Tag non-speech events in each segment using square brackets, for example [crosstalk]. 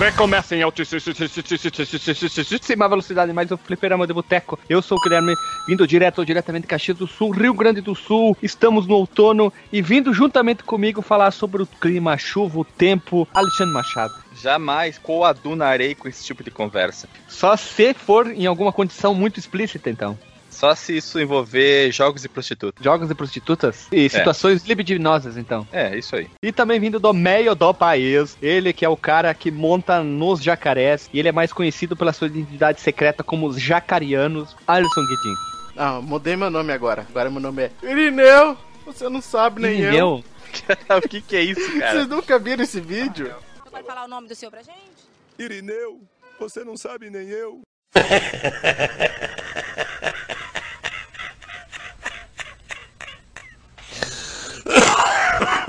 Recomeça em altíssima velocidade, mais o fliperama de boteco. Eu sou o Guilherme, vindo direto ou diretamente de Caxias do Sul, Rio Grande do Sul. Estamos no outono e vindo juntamente comigo falar sobre o clima, a chuva, o tempo, Alexandre Machado. Jamais coadunarei com esse tipo de conversa. Só se for em alguma condição muito explícita, então. Só se isso envolver jogos e prostitutas. Jogos e prostitutas? E situações libidinosas, então. É, isso aí. E também vindo do meio do país, ele que é o cara que monta nos jacarés, e ele é mais conhecido pela sua identidade secreta como os jacarianos, Alisson Guedin. Ah, mudei meu nome agora. Agora meu nome é Irineu. Você não sabe nem eu. Irineu? [laughs] o que que é isso, cara? Vocês nunca viram esse vídeo? Você pode falar o nome do seu pra gente? Irineu, você não sabe nem eu. [laughs]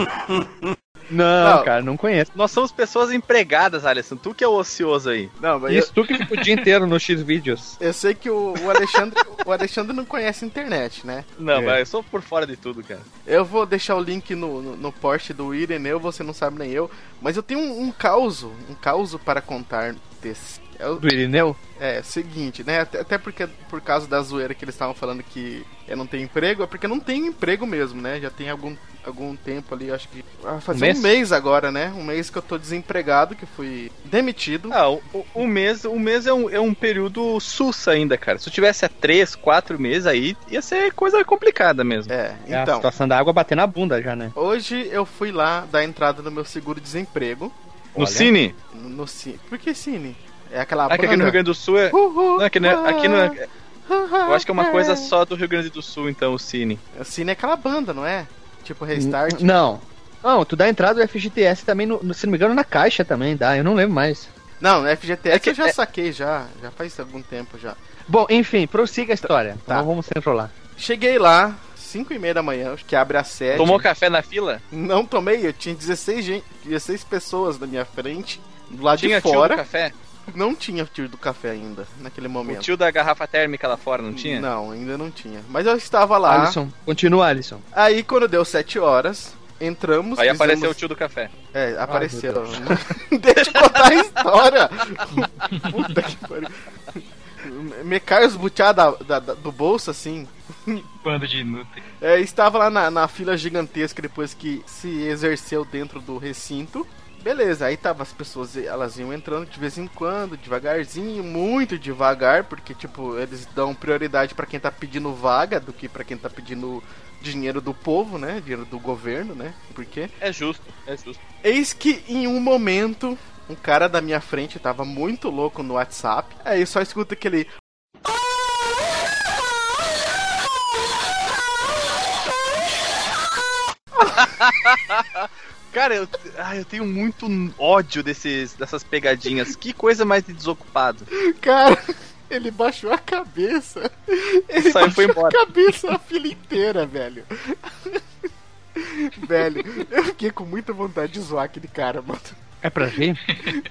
[laughs] Não, Não. cara, não conheço. Nós somos pessoas empregadas, Alisson. Tu que é o ocioso aí. Não, mas eu, Isso, tu que fica o dia inteiro no X-Vídeos. [laughs] eu sei que o, o Alexandre o Alexandre não conhece a internet, né? Não, É. mas eu sou por fora de tudo, cara. Eu vou deixar o link no, no, no post do Ireneu, você não sabe nem eu. Mas eu tenho um, um caos, um caos para contar desse. É o, Do Irineu? É, é o seguinte, né? Até, até porque por causa da zoeira que eles estavam falando que eu não tenho emprego, é porque eu não tenho emprego mesmo, né? Já tem algum, algum tempo ali, acho que. Ah, fazer mês? um mês agora, né? Um mês que eu tô desempregado, que fui demitido. Ah, o, o- mês, o mês é, um, é um período sus ainda, cara. Se eu tivesse há três, quatro meses aí, ia ser coisa complicada mesmo. É, É a então. situação da água bater na bunda já, né? Hoje eu fui lá dar entrada no meu seguro-desemprego. No Olha. Cine? No, no Cine. Por que Cine? É aquela Ah, que aqui no Rio Grande do Sul é. Uhul, Não, aqui, não é- aqui não é. Eu acho que é uma coisa só do Rio Grande do Sul, então, o Cine. O Cine é aquela banda, não é? Tipo Restart. Não. Não, tu dá entrada do FGTS também, no, no- se não me engano, na caixa também dá, eu não lembro mais. Não, FGTS É que- eu já é- saquei já. Já faz algum tempo já. Bom, enfim, prossiga a história. Tá. Não vamos se enrolar. Cheguei lá, 5 e meia da manhã, que abre às 7. Tomou café na fila? Não tomei, eu tinha 16, gente, 16 pessoas na minha frente. Do lado Tinha de fora. café? Não tinha tio do café ainda, naquele O momento. tio da garrafa térmica lá fora, não tinha? Não, ainda não tinha. Mas eu estava lá. Alisson, continua, Alisson. Aí quando deu 7 horas, entramos. Aí fizemos- apareceu o tio do café. É, apareceu. meu [laughs] Deixa eu contar a história. [laughs] Puta que pariu. Me cai os butiá da, da- da- do bolso assim. Bando de inúteis. É, estava lá na, na fila gigantesca depois que se exerceu dentro do recinto. Beleza, aí tava as pessoas, elas iam entrando de vez em quando, devagarzinho, muito devagar, porque tipo, eles dão prioridade pra quem tá pedindo vaga do que pra quem tá pedindo dinheiro do povo, né? Dinheiro do governo, né? Por quê? É justo, é justo. Eis que em um momento, um cara da minha frente tava muito louco no WhatsApp. Aí só escuta aquele. Cara, eu, ah, eu tenho muito ódio desses, dessas pegadinhas. Que coisa mais de desocupado. Cara, ele baixou a cabeça. Ele Saiu baixou foi embora. a cabeça a fila inteira, velho. velho, eu fiquei com muita vontade de zoar aquele cara, mano. É pra ver?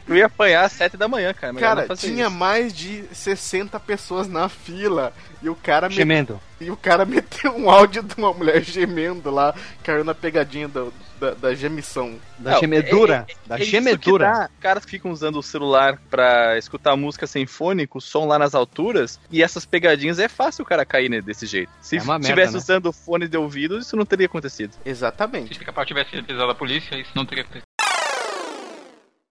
Eu ia apanhar às sete da manhã, cara. Cara, tinha isso. mais de 60 pessoas na fila. E o cara me- Gemendo. E o cara [laughs] meteu um áudio de uma mulher gemendo lá, caiu na pegadinha do- da, da gemição. Da Não, gemedura. é- é- da é isso gemedura. que dá. Caras que ficam usando o celular pra escutar música sinfônica, o som lá nas alturas, e essas pegadinhas é fácil o cara cair né, desse jeito. Se É uma merda, tivesse né? usando fone de ouvido, isso não teria acontecido. Exatamente. Se pica-pau tivesse avisado a polícia, isso não teria acontecido.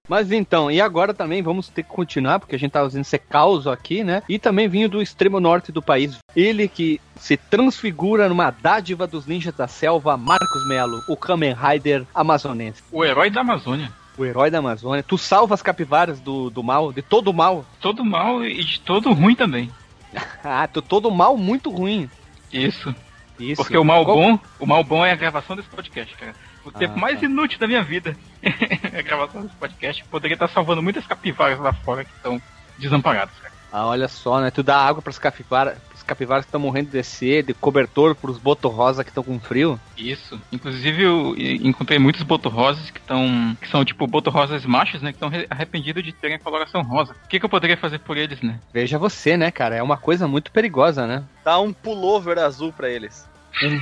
Mas então, e agora também vamos ter que continuar, porque a gente tá usando esse caos aqui, né? E também vindo do extremo norte do país. Ele que se transfigura numa dádiva dos ninjas da selva, Marcos Melo, o Kamen Rider amazonense. O herói da Amazônia. O herói da Amazônia. Tu salva as capivaras do, do mal, de todo o mal. Todo mal e de todo ruim também. [laughs] Ah, tu todo mal muito ruim. Isso. Isso. Porque o mal Qual- bom, o mal bom é a gravação desse podcast, cara. O tempo Ah, mais tá. inútil da minha vida é [laughs] a gravação desse podcast. Poderia estar salvando muitas capivaras lá fora que estão desamparadas, cara. Ah, olha só, né? Tu dá água pras capivaras, pras capivaras que estão morrendo de sede, cobertor pros botos rosa que estão com frio. Isso. Inclusive eu encontrei muitos botorrosas que estão. que são tipo botorrosas machos, né? Que estão arrependidos de terem a coloração rosa. O que, que eu poderia fazer por eles, né? Veja você, né, cara? É uma coisa muito perigosa, né? Dá um pullover azul pra eles. Um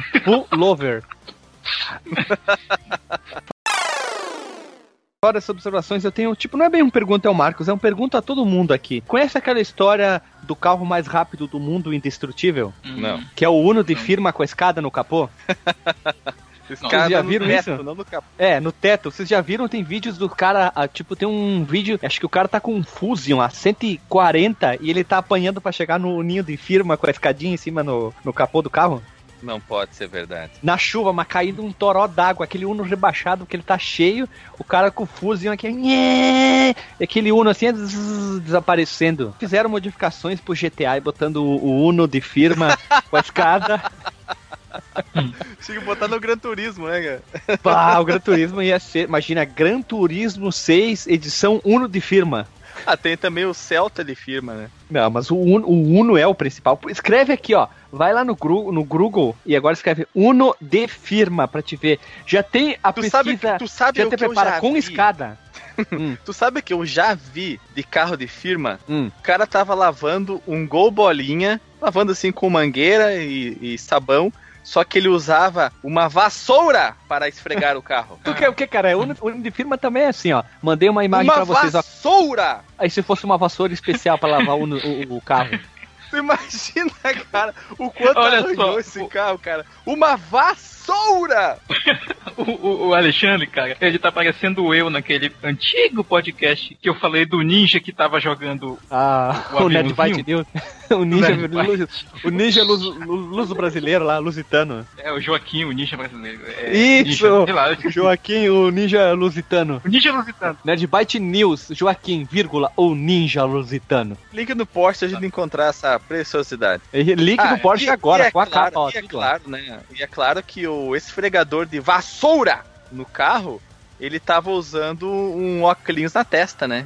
pullover. [laughs] Fora essas observações, eu tenho, tipo, não é bem um pergunta ao Marcos, é um pergunta a todo mundo aqui. Conhece aquela história do carro mais rápido do mundo, indestrutível? Não. Que é o Uno de firma com a escada no capô? [laughs] Escada já viram teto, isso? Não no capô. É, no teto. Vocês já viram? Tem vídeos do cara, ah, tipo, tem um vídeo, acho que o cara tá com um Fusion a 140 e ele tá apanhando pra chegar no ninho de firma com a escadinha em cima no, no capô do carro. Não pode ser verdade. Na chuva, mas caindo um toró d'água, aquele Uno rebaixado que ele tá cheio, o cara com o Fusion aqui, nhê, e aquele Uno assim, zzz, desaparecendo. Fizeram modificações pro GTA e botando o, o Uno de firma com a escada. [laughs] Tinha que botar no Gran Turismo, né, cara? Pá, o Gran Turismo ia ser, imagina, Gran Turismo 6, edição Uno de firma. Ah, tem também o Celta de firma, né? Não, mas o Uno, o Uno é o principal. Escreve aqui, ó. Vai lá no, Gru, no Google e agora escreve Uno de firma pra te ver. Já tem a Tu pesquisa. sabe, tu sabe já te que eu prepara já com vi? escada. [laughs] hum, Tu sabe que eu já vi de carro de firma? hum. O cara tava lavando um gol bolinha, lavando assim com mangueira e, e sabão, só que ele usava uma vassoura para esfregar o carro. [laughs] Tu quer o que, cara? O Uno, Uno de firma também é assim, ó. Mandei uma imagem uma pra vocês, ó. vassoura! Aí se fosse uma vassoura especial pra lavar o, o, o carro. Tu [laughs] imagina, cara, o quanto Olha arranhou só, esse o- carro, cara. Uma vassoura! [laughs] O, o- o Alexandre, cara, ele tá parecendo eu naquele antigo podcast que eu falei do ninja que tava jogando. Ah, O o? Byte News. [laughs] O ninja, Ned luz, o ninja luz, luz brasileiro lá, lusitano. É o Joaquim, o ninja brasileiro. É, Isso! Ninja, sei lá. [laughs] Joaquim, o ninja lusitano. o ninja lusitano. Ned Byte News, Joaquim, vírgula, o ninja lusitano. Link no post a gente encontrar essa preciosidade. E Link Ah, no Porsche e- agora, e é com a claro, capa, ó, E é claro, né? E é claro que o esfregador de vassoura no carro, ele tava usando um óculos na testa, né?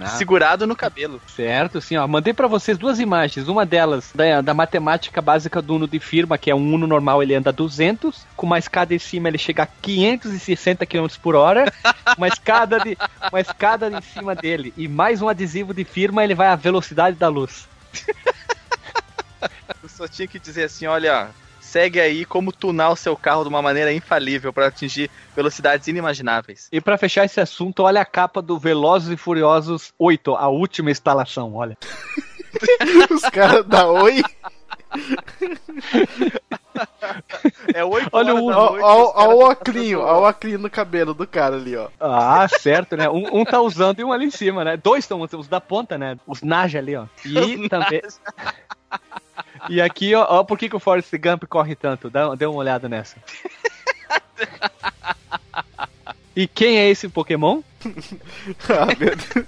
Ah. Segurado no cabelo. Certo, sim, ó. Mandei pra vocês duas imagens. Uma delas da, da matemática básica do Uno de firma, que é um Uno normal, ele anda 200. Com uma escada em cima, ele chega a 560 km por hora. [laughs] Uma escada, de, uma escada em cima dele e mais um adesivo de firma, ele vai à velocidade da luz. [laughs] Eu só tinha que dizer assim, olha, segue aí como tunar o seu carro de uma maneira infalível para atingir velocidades inimagináveis. E pra fechar esse assunto, olha a capa do Velozes e Furiosos 8, a última instalação, olha. [laughs] Os caras da Oi. [laughs] É 8 Olha horas o- da noite, ó, os ó o oclinho, ó o oclinho no cabelo do cara ali, ó. Ah, certo, né? Um, um tá usando e um ali em cima, né? Dois estão usando, os da ponta, né? Os Naja ali, ó. E também. [laughs] E aqui, ó, ó, por que, que o Forrest Gump corre tanto? Dá, dê uma olhada nessa. [laughs] E quem é esse Pokémon? [laughs] Ah, meu Deus.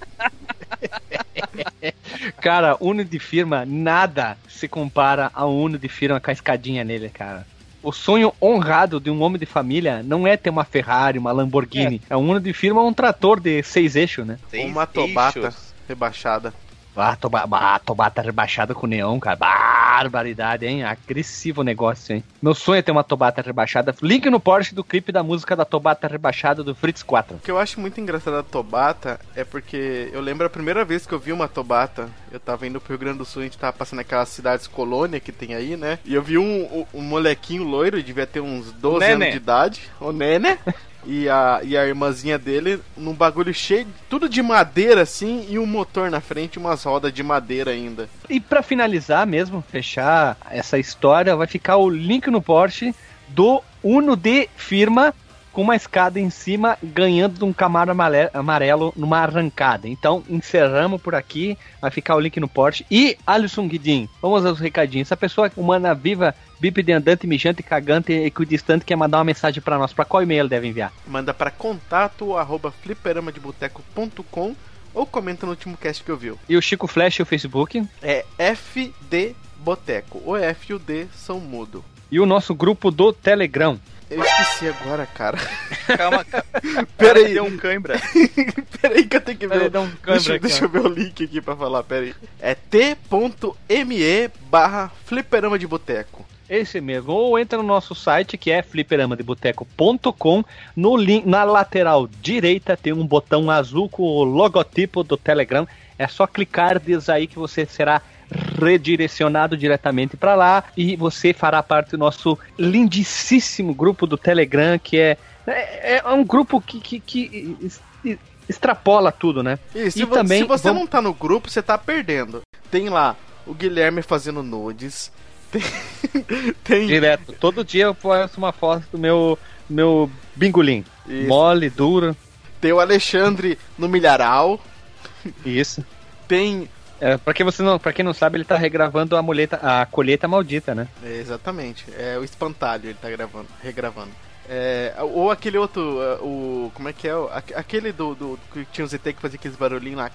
Cara, Uno de firma, nada se compara a um Uno de firma com a escadinha nele, cara. O sonho honrado de um homem de família não é ter uma Ferrari, uma Lamborghini. É, um Uno de firma, um trator de seis eixos, né? Seis Uma tobata eixos. rebaixada. Ah, toba, ah, tobata rebaixada com neon, cara. Barbaridade, hein? Agressivo o negócio, hein? Meu sonho é ter uma tobata rebaixada. Link no Porsche do clipe da música da tobata rebaixada do Fritz 4. O que eu acho muito engraçado da Tobata é porque eu lembro a primeira vez que eu vi uma Tobata, eu tava indo pro Rio Grande do Sul, a gente tava passando aquelas cidades colônia que tem aí, né? E eu vi um, um, um molequinho loiro, devia ter uns 12 Nene. anos de idade, o Nene. E a, e a irmãzinha dele num bagulho cheio, tudo de madeira assim, e um motor na frente, umas rodas de madeira ainda. E pra finalizar mesmo, fechar essa história, vai ficar o link no Porsche do Uno de firma com uma escada em cima, ganhando de um Camaro amarelo numa arrancada. Então, encerramos por aqui. Vai ficar o link no Porsche. E Alisson Guidin, vamos aos recadinhos. Essa pessoa humana viva, bípede andante, mijante, cagante, equidistante, quer mandar uma mensagem pra nós. Pra qual e-mail ele deve enviar? Manda pra contato arroba fliperamadeboteco.com ou comenta no último cast que eu vi. E o Chico Flash e o Facebook. É FD Boteco. O F e o D são mudo. E o nosso grupo do Telegram. Eu esqueci agora, cara. [laughs] Calma, calma. [laughs] Pera aí. Deu um cãibra. [laughs] Pera aí que eu tenho que ver. Peraí, dá um Deixa, câmera aqui, deixa eu ver o link aqui pra falar, pera aí. É t.me barra fliperama de boteco. Esse mesmo. Ou entra no nosso site que é fliperamadeboteco.com. No link, na lateral direita tem um botão azul com o logotipo do Telegram. É só clicar diz aí que você será redirecionado diretamente para lá e você fará parte do nosso lindíssimo grupo do Telegram que é é, é um grupo que, que, que extrapola tudo, né? E se, E vo- também se você vamos- não tá no grupo, você tá perdendo. Tem lá o Guilherme fazendo nudes. [laughs] Tem. tem Direto. Todo dia eu posto uma foto do meu, meu bingolim. Isso. Mole, duro. tem o Alexandre no milharal. Isso. Tem. É, pra, quem você não, pra quem não sabe, ele tá regravando a, muleta, a colheita maldita, né? é, exatamente. É o espantalho, ele tá gravando, regravando. É, ou aquele outro, uh, o. Como é que é? Aquele do, do. que tinha o ZT que fazia aqueles barulhinhos lá.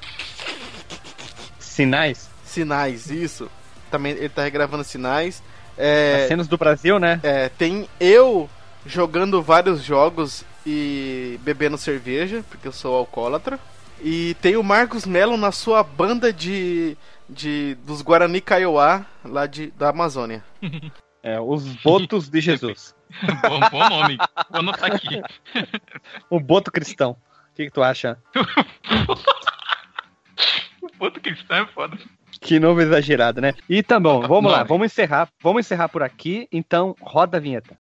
Sinais. Sinais, isso. Também ele tá regravando sinais. É, As cenas do Brasil, né? É, tem eu jogando vários jogos e bebendo cerveja, porque eu sou alcoólatra. E tem o Marcos Melo na sua banda de, de dos Guarani Kaiowá, lá de, da Amazônia. [laughs] É, os botos de Jesus. [laughs] bom, bom nome. Vou anotar aqui. O boto cristão. O que, que tu acha? Outro cristão é foda. Que nome exagerado, né? E tá bom, vamos lá, vamos encerrar. Vamos encerrar por aqui. Então, roda a vinheta.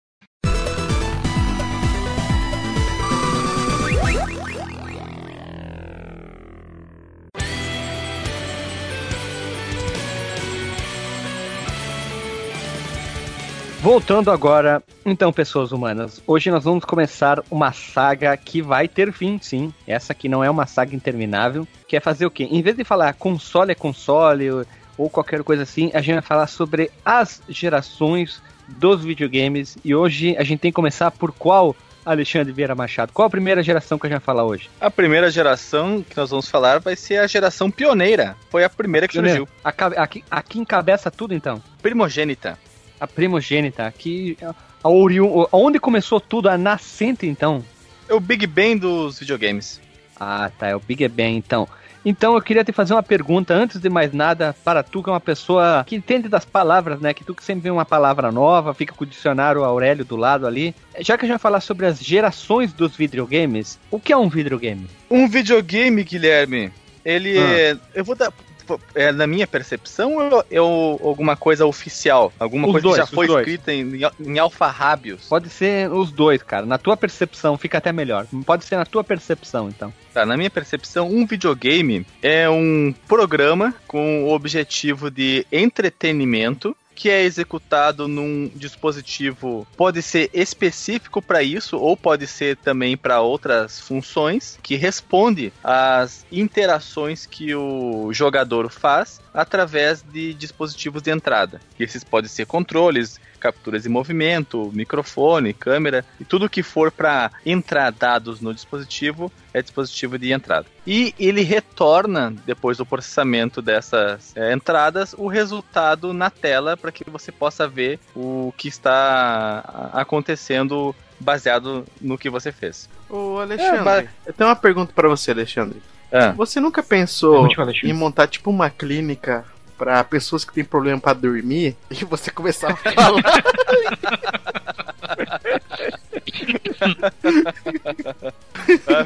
Voltando agora, então, pessoas humanas, hoje nós vamos começar uma saga que vai ter fim, sim. Essa aqui não é uma saga interminável, que é fazer o quê? Em vez de falar console é console ou- qualquer coisa assim, a gente vai falar sobre as gerações dos videogames. E hoje a gente tem que começar por qual, Alexandre Vieira Machado? Qual a primeira geração que a gente vai falar hoje? A primeira geração que nós vamos falar vai ser a geração pioneira. Foi a primeira que surgiu. A, cabe- aqui, aqui encabeça tudo então. Primogênita. A primogênita, aqui. A. Onde começou tudo? A nascente, então. É o Big Bang dos videogames. Ah, tá, é o Big Bang, então. Então eu queria te fazer uma pergunta, antes de mais nada, para tu que é uma pessoa que entende das palavras, né? Que tu que sempre vê uma palavra nova, fica com o dicionário Aurélio do lado ali. Já que a gente vai falar sobre as gerações dos videogames, o que é um videogame? Um videogame, Guilherme, ele Ah. é. Eu vou dar. É, na minha percepção, ou é alguma coisa oficial? Alguma Os coisa dois, que já foi dois. escrita em, em alfarrábios? Pode ser os dois, cara. Na tua percepção fica até melhor. Pode ser na tua percepção, então. Tá, na minha percepção, um videogame é um programa com o objetivo de entretenimento que é executado num dispositivo, pode ser específico para isso ou pode ser também para outras funções, que responde às interações que o jogador faz através de dispositivos de entrada. Esses podem ser controles, capturas de movimento, microfone, câmera e tudo que for para entrar dados no dispositivo é dispositivo de entrada. E ele retorna, depois do processamento dessas é, entradas, o resultado na tela para que você possa ver o que está acontecendo baseado no que você fez. Ô Alexandre, É, eu tenho uma pergunta pra você, Alexandre. Ah, Você nunca pensou Pergunte, Alexandre. em montar tipo uma clínica pra pessoas que têm problema pra dormir [laughs] e você começar a [laughs] falar? [laughs]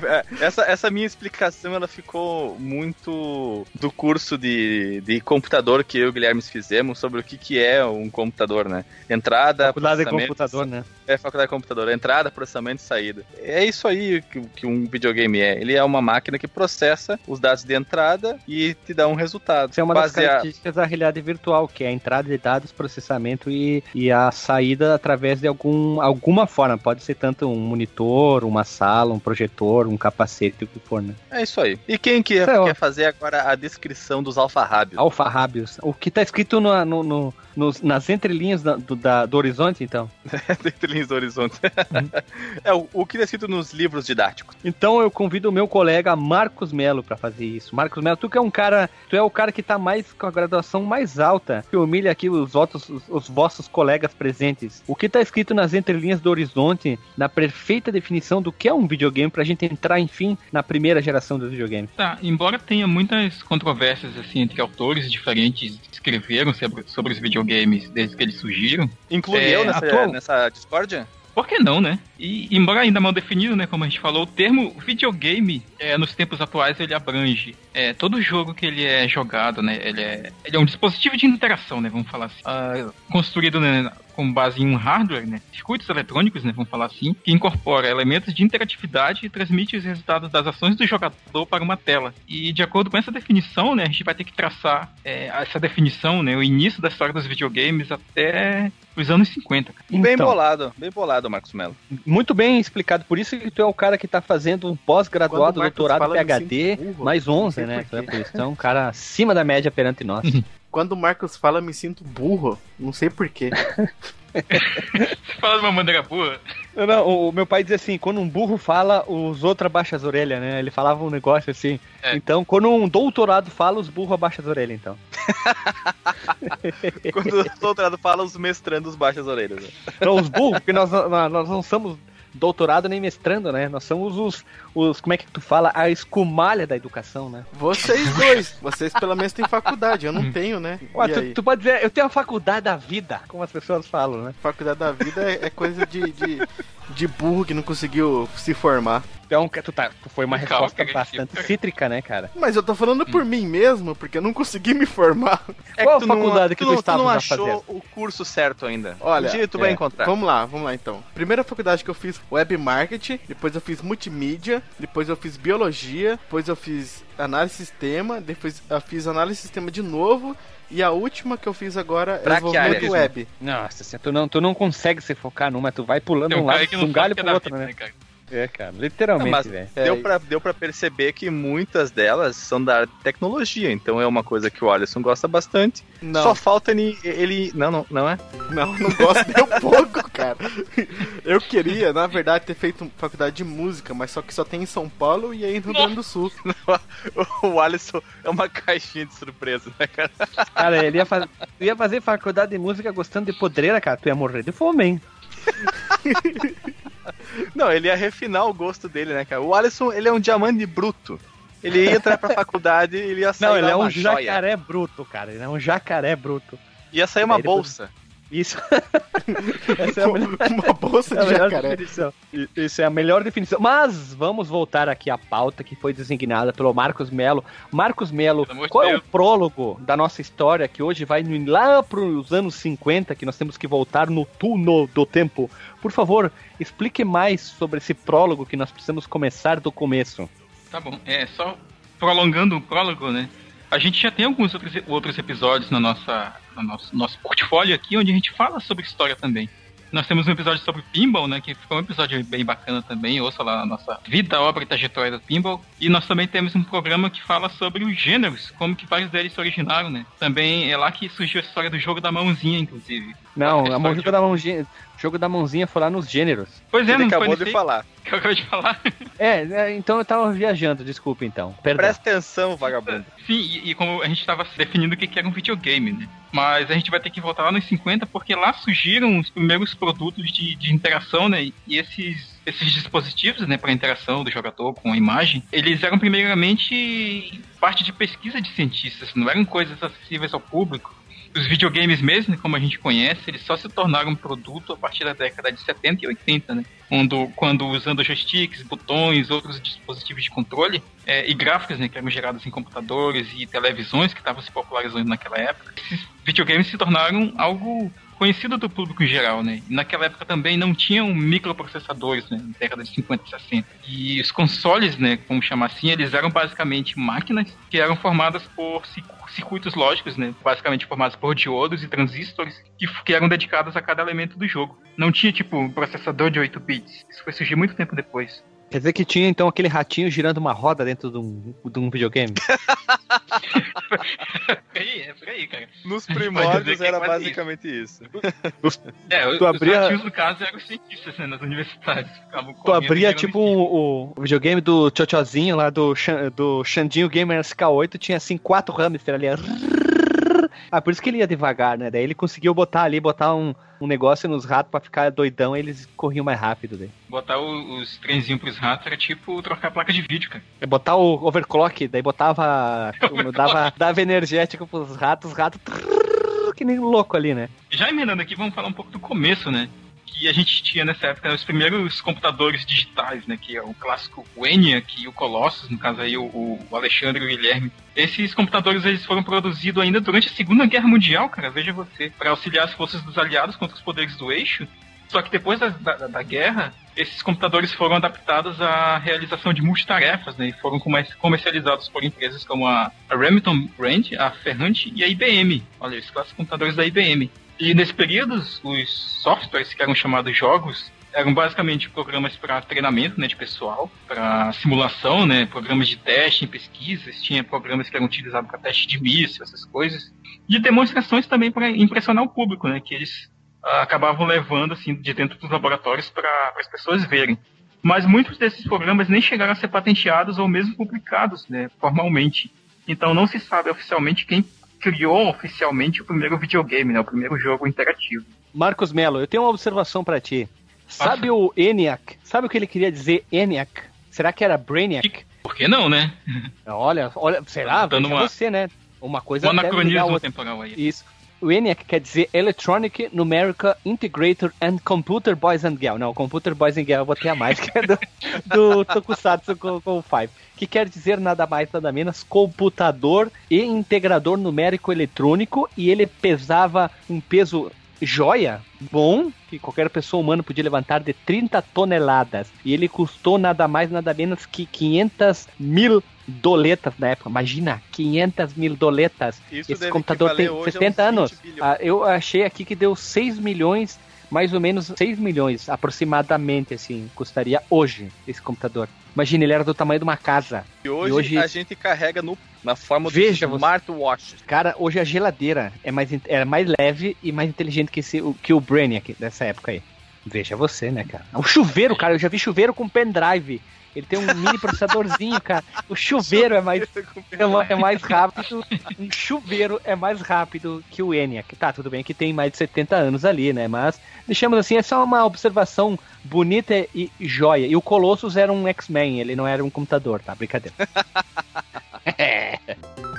É, essa, essa minha explicação ela ficou muito do curso de, de computador que eu e o Guilherme fizemos sobre o que, que é um computador, né? Entrada, Faculdade de processamento, computador, né? É, faculdade de computador. Entrada, processamento e saída. É isso aí que, que um videogame é. Ele é uma máquina que processa os dados de entrada e te dá um resultado. Isso é uma das Baseado- características da realidade virtual, que é a entrada de dados, processamento e, e a saída através de algum, alguma forma. Pode ser tanto um monitor, uma sala, um projetor, um capacete, o que for, né? É isso aí. E quem que é quer ótimo. fazer agora a descrição dos alfarrábios? Alfarrábios. O que tá escrito no, no- no- nos- nas entrelinhas da- do, da- do horizonte, então. [laughs] Entre linhas do horizonte. Uhum. [laughs] é o, o que é escrito nos livros didáticos. Então eu convido o meu colega Marcos Melo pra fazer isso. Marcos Melo, tu que é um cara, tu é o cara que tá mais com a graduação mais alta, que humilha aqui os outros, os, os vossos colegas presentes. O que tá escrito nas entrelinhas do horizonte, na perfeita definição do que é um videogame, pra gente entrar, enfim, na primeira geração dos videogames. Tá, embora tenha muitas controvérsias assim entre autores diferentes que escreveram sobre, sobre os videogames desde que eles surgiram, Inclui É, eu nessa, atual- nessa discórdia? Por que não, né? E embora ainda mal definido, né, como a gente falou, o termo videogame é, nos tempos atuais ele abrange é, todo jogo que ele é jogado, né? Ele é, ele é um dispositivo de interação, né? Vamos falar assim. Ah, construído né, com base em um hardware, né? Circuitos eletrônicos, né? Vamos falar assim, que incorpora elementos de interatividade e transmite os resultados das ações do jogador para uma tela. E de acordo com essa definição, né? A gente vai ter que traçar é, essa definição, né? O início da história dos videogames até os anos 50. Cara. Bem Então. bolado, bem bolado, Marcos Melo. Muito bem explicado. Por isso que tu é o cara que tá fazendo um pós-graduado, doutorado, PhD, burro. mais Não 11, sei né? por Tu é isso. Então, um cara acima da média perante nós. [laughs] Quando o Marcos fala, eu me sinto burro. Não sei porquê. [laughs] Você fala de uma maneira boa. Não, não, o, o meu pai dizia assim, quando um burro fala, os outros abaixam as orelhas, né? Ele falava um negócio assim. É. Então, quando um doutorado fala, os burros abaixam as orelhas, então. [laughs] Quando o doutorado fala, os mestrandos baixam as orelhas. né? Não, os burros, porque nós, nós nós não somos doutorado nem mestrando, né? Nós somos os, os, como é que tu fala? A escumalha da educação, né? Vocês dois. Vocês pelo menos têm faculdade. Eu não tenho, né? Ué, tu, tu pode dizer, eu tenho a faculdade da vida, como as pessoas falam, né? Faculdade da vida é, é coisa de, de, de burro que não conseguiu se formar. Então, tu, tá, tu foi uma Calma, resposta bastante cítrica, né, cara? Mas eu tô falando por mim mesmo, porque eu não consegui me formar. [laughs] Qual tu faculdade não, que tu não, estava não a achou fazer? o curso certo ainda. Olha, um dia tu vai é, encontrar. Vamos lá, vamos lá então. Primeira faculdade que eu fiz web marketing, depois eu fiz multimídia, depois eu fiz biologia, depois eu fiz análise de sistema, depois eu fiz análise de sistema de novo. E a última que eu fiz agora é Pra que desenvolvimento web. Nossa, tu não, tu não consegue se focar numa, tu vai pulando um um lado, não um galho é pro outro, vida, né? É, cara, Não, literalmente, mas velho. deu, É, pra, deu pra perceber que muitas delas são da tecnologia, então é uma coisa que o Alisson gosta bastante. Não, Só falta ele, ele. Não, não, não é? não, não gosto nem um pouco, cara. Eu queria, na verdade, ter feito faculdade de música, mas só que só tem em São Paulo e aí no Rio Grande do Sul. [laughs] O Alisson é uma caixinha de surpresa, né, cara? Cara, ele ia, faz... ia fazer faculdade de música gostando de podreira, cara, tu ia morrer de fome, hein? [laughs] Não, ele ia refinar o gosto dele, né, cara? O Alisson, ele é um diamante bruto. Ele ia entrar pra [laughs] faculdade e ele ia sair Não, ele é um joia. jacaré bruto, cara. Ele é um jacaré bruto. Ia sair uma bolsa. Isso. [laughs] Essa é a melhor, Uma bolsa [laughs] é a de melhor jacaré. Isso é a melhor definição. Mas vamos voltar aqui à pauta que foi designada pelo Marcos Melo. Marcos Melo, qual é o prólogo da nossa história que hoje vai lá para os anos 50, que nós temos que voltar no túnel do tempo? Por favor, explique mais sobre esse prólogo que nós precisamos começar do começo. Tá bom. É, só prolongando o prólogo, né? A gente já tem alguns outros, outros episódios na nossa, no nosso, nosso portfólio aqui, onde a gente fala sobre história também. Nós temos um episódio sobre Pinball, né? Que ficou um episódio bem bacana também. Ouça lá a nossa vida, obra e trajetória do Pinball. E nós também temos um programa que fala sobre os gêneros, como que vários deles se originaram, né? Também é lá que surgiu a história do jogo da mãozinha, inclusive. Não, a jogo da mãozinha, jogo da mãozinha foi lá nos gêneros. Pois é, ele não foi acabou de falar. [laughs] que eu acabei de falar. É, é, então eu tava viajando, desculpa então. Perdão. Presta atenção, vagabundo. Sim, e, e como a gente estava definindo o que que era um videogame, né? Mas a gente vai ter que voltar lá nos 50, porque lá surgiram os primeiros produtos de, de interação, né? E esses, esses dispositivos, né, para interação do jogador com a imagem, eles eram primeiramente parte de pesquisa de cientistas, não eram coisas acessíveis ao público. Os videogames mesmo, como a gente conhece, eles só se tornaram um produto a partir da década de 70 e 80, né? Quando, quando usando joysticks, botões, outros dispositivos de controle é, e gráficos né, que eram gerados em computadores e televisões que estavam se popularizando naquela época, esses videogames se tornaram algo conhecido do público em geral, né? E naquela época também não tinham microprocessadores, né? Na década de 50 e 60. E os consoles, né, como chamar assim, eles eram basicamente máquinas que eram formadas por ci- circuitos lógicos, né? Basicamente formados por diodos e transistores que, que eram dedicados a cada elemento do jogo. Não tinha, tipo, processador de 8 bits. Isso foi surgir muito tempo depois. Quer dizer que tinha então aquele ratinho girando uma roda dentro de um, de um videogame? [laughs] É por aí, cara. Nos primórdios é era basicamente isso. É, os, Tu abria- os ratinhos, no caso, eram os cientistas, né, nas universidades. Tu abria tipo o, o videogame do Tchotchozinho lá do, do Xandinho Gamer SK8, tinha assim quatro hamster ali. Ah, por isso que ele ia devagar, né? Daí ele conseguiu botar ali, botar um, um negócio nos ratos pra ficar doidão, eles corriam mais rápido daí. Botar o- os trenzinhos pros ratos era tipo trocar a placa de vídeo, cara. É Botar o overclock, daí botava. dava, dava energético pros ratos, os ratos. Que nem louco ali, né? Já emendando aqui, vamos falar um pouco do começo, né? Que a gente tinha nessa época os primeiros computadores digitais, né? Que é o clássico ENIAC e o Colossus, no caso aí o, o Alexandre e o Guilherme. Esses computadores eles foram produzidos ainda durante a Segunda Guerra Mundial, cara, veja você, para auxiliar as forças dos aliados contra os poderes do eixo. Só que depois da, da, da, guerra, esses computadores foram adaptados à realização de multitarefas, né? E foram comercializados por empresas como a, a Remington Brand, a Ferrante e a IBM. Olha, esses clássicos computadores da IBM. E nesse período, os softwares que eram chamados jogos eram basicamente programas para treinamento né, de pessoal, para simulação, né, programas de teste em pesquisas, tinha programas que eram utilizados para teste de míssil, essas coisas, de demonstrações também para impressionar o público, né, que eles acabavam levando assim de dentro dos laboratórios para as pessoas verem. Mas muitos desses programas nem chegaram a ser patenteados ou mesmo publicados né, formalmente. Então não se sabe oficialmente quem criou oficialmente o primeiro videogame, né, o primeiro jogo interativo. Marcos Melo, eu tenho uma observação para ti. Sabe o ENIAC? Sabe o que ele queria dizer ENIAC? Será que era Brainiac? Por que não, né? Olha, olha, será? Dando uma... você, né? Uma coisa um anacronismo temporal aí. Isso. O ENIAC quer dizer Electronic Numerical Integrator and Computer Boys and Girl. Não, Computer Boys and Girl eu botei a mais, que é do, do Tokusatsu com, com o Five. Que quer dizer nada mais, nada menos, computador e integrador numérico eletrônico. E ele pesava um peso joia, bom, que qualquer pessoa humana podia levantar de 30 toneladas. E ele custou nada mais, nada menos que 500 mil doletas na época. Imagina, 500 mil doletas. Isso Esse computador tem 70 anos. Ah, eu achei aqui que deu 6 milhões, mais ou menos 6 milhões aproximadamente, assim, custaria hoje esse computador. Imagina, ele era do tamanho de uma casa. E hoje, e hoje... a gente carrega no, na forma Veja do smartwatch. Cara, hoje a geladeira é mais, é mais leve e mais inteligente que, esse, que o Brainiac dessa época aí. Veja você, né, cara? O chuveiro, cara, eu já vi chuveiro com pendrive. Ele tem um mini processadorzinho, cara. O chuveiro é mais, é, é mais rápido. Um chuveiro é mais rápido que o ENIAC. Tá, tudo bem que tem mais de 70 anos ali, né? Mas, deixamos assim, é só uma observação bonita e joia. E o Colossus era um X-Men, ele não era um computador, tá? Brincadeira. [laughs]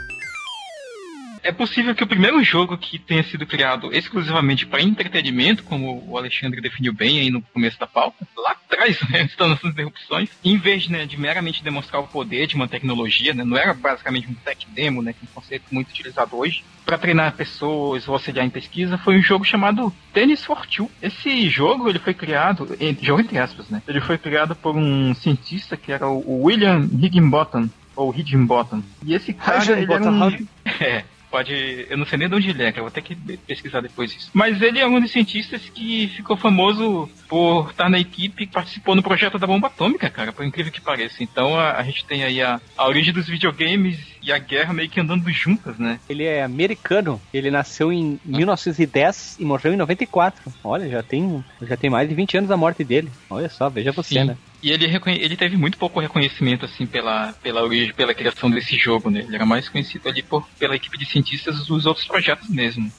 é. Possível que o primeiro jogo que tenha sido criado exclusivamente para entretenimento, como o Alexandre definiu bem aí no começo da pauta, lá atrás, né, [laughs] antes das interrupções, em vez né, de meramente demonstrar o poder de uma tecnologia, né, não era basicamente um tech demo, né, que é um conceito muito utilizado hoje, para treinar pessoas ou auxiliar em pesquisa, foi um jogo chamado Tennis for Two. Esse jogo ele foi criado, jogo entre aspas, né, ele foi criado por um cientista que era o William Higginbottom, ou Higginbottom. E esse cara, ele era um... [laughs] É, pode. Eu não sei nem de onde ele é, eu vou ter que pesquisar depois isso. Mas ele é um dos cientistas que ficou famoso por estar na equipe que participou no projeto da bomba atômica, cara, por incrível que pareça. Então a, a gente tem aí a, a origem dos videogames e a guerra meio que andando juntas, né? Ele é americano, ele nasceu em 1910 e morreu em 94. Olha, já tem, já tem mais de 20 anos da morte dele. Olha só, veja você, Sim. né? E ele, ele teve muito pouco reconhecimento, assim, pela, pela origem, pela criação desse jogo, né? Ele era mais conhecido ali por, pela equipe de cientistas dos outros projetos mesmo.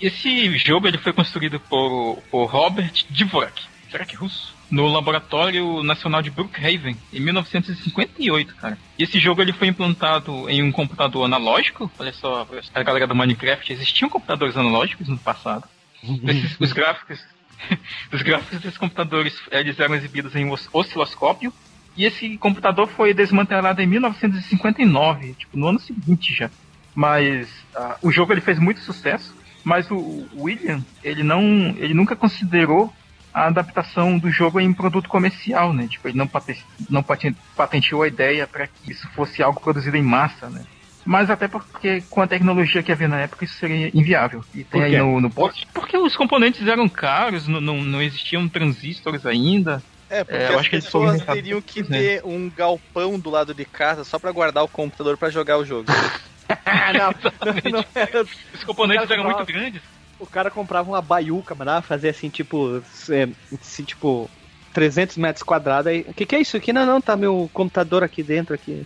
E esse jogo ele foi construído por, por Robert Dvorak, será que é russo? No Laboratório Nacional de Brookhaven, em 1958, cara. E esse jogo ele foi implantado em um computador analógico. Olha só, a galera do Minecraft, existiam computadores analógicos no passado. [laughs] Esses, os gráficos [laughs] Os gráficos desses computadores eles eram exibidos em osciloscópio e esse computador foi desmantelado em 1959, tipo, no ano seguinte já. Mas uh, o jogo ele fez muito sucesso, mas o William, ele não, ele nunca considerou a adaptação do jogo em produto comercial, né? Tipo, ele não, não patenteou a ideia para que isso fosse algo produzido em massa, né? Mas até porque com a tecnologia que havia na época isso seria inviável. E tem aí no, no post. Porque os componentes eram caros, não, não, não existiam transistores ainda. É, porque é, as pessoas teriam que né? ter um galpão do lado de casa só para guardar o computador para jogar o jogo. [laughs] não, não, não era... Os componentes eram muito grandes. O cara comprava uma baiuca, mano, fazia assim, tipo, assim, tipo, 300 metros quadrados. Aí, o que, que é isso aqui? Não, não, tá meu computador aqui dentro, aqui.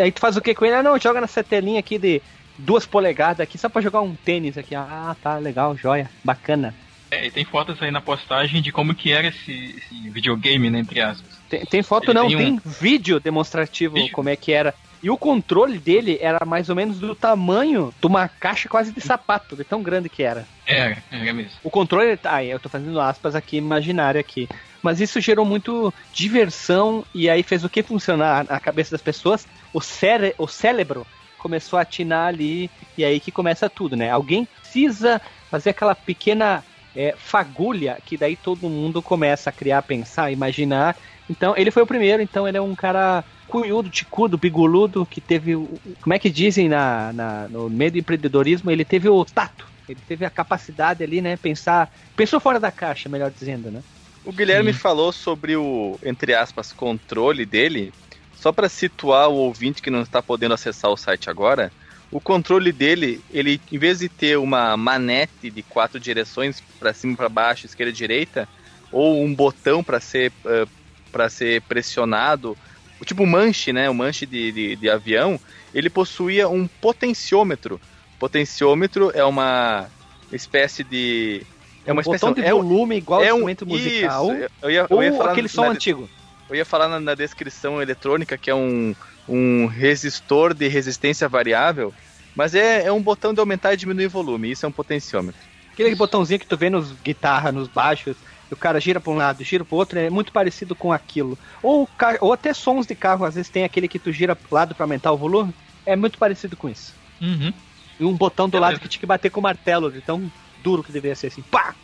Aí tu faz o que com ele? Ah, não, joga nessa telinha aqui de duas polegadas aqui, só pra jogar um tênis aqui. Ah, tá, legal, joia, bacana. É, e tem fotos aí na postagem de como que era esse, esse videogame, né, entre aspas. Tem, tem foto ele não, tem, tem um... vídeo demonstrativo vídeo? como é que era. E o controle dele era mais ou menos do tamanho de uma caixa quase de sapato, de tão grande que era. Era, era mesmo. O controle, tá, eu tô fazendo aspas aqui, imaginário aqui. Mas isso gerou muito diversão e aí fez o que funcionar na cabeça das pessoas? O, cére o cérebro começou a atinar ali e aí que começa tudo, né? Alguém precisa fazer aquela pequena é, fagulha que daí todo mundo começa a criar, pensar, imaginar. Então ele foi o primeiro, então ele é um cara cunhudo, ticudo, bigoludo, que teve, como é que dizem na, na- no meio do empreendedorismo, ele teve o tato, ele teve a capacidade ali, né, pensar, pensou fora da caixa, melhor dizendo, né? O Guilherme Sim. falou sobre o, entre aspas, controle dele. Só para situar o ouvinte que não está podendo acessar o site agora, o controle dele, ele em vez de ter uma manete de quatro direções para cima, para baixo, esquerda direita, ou um botão para ser para ser pressionado, o tipo manche, né, o manche de, de, de avião, ele possuía um potenciômetro. Potenciômetro é uma espécie de é uma um espécie botão de é um- volume igual é ao um instrumento musical, Isso, eu ia, eu ia ou falar aquele na- som na- antigo. Eu ia falar na, na descrição eletrônica que é um, um resistor de resistência variável, mas é, é um botão de aumentar e diminuir volume. Isso é um potenciômetro. Aquele botãozinho que tu vê nos guitarras, nos baixos, e o cara gira pra um lado, gira pro outro, é muito parecido com aquilo. Ou, ou até sons de carro, às vezes tem aquele que tu gira pro lado pra aumentar o volume, é muito parecido com isso. Uhum. E um botão do Beleza. lado que tinha que bater com o martelo, de tão duro que deveria ser assim. Pá!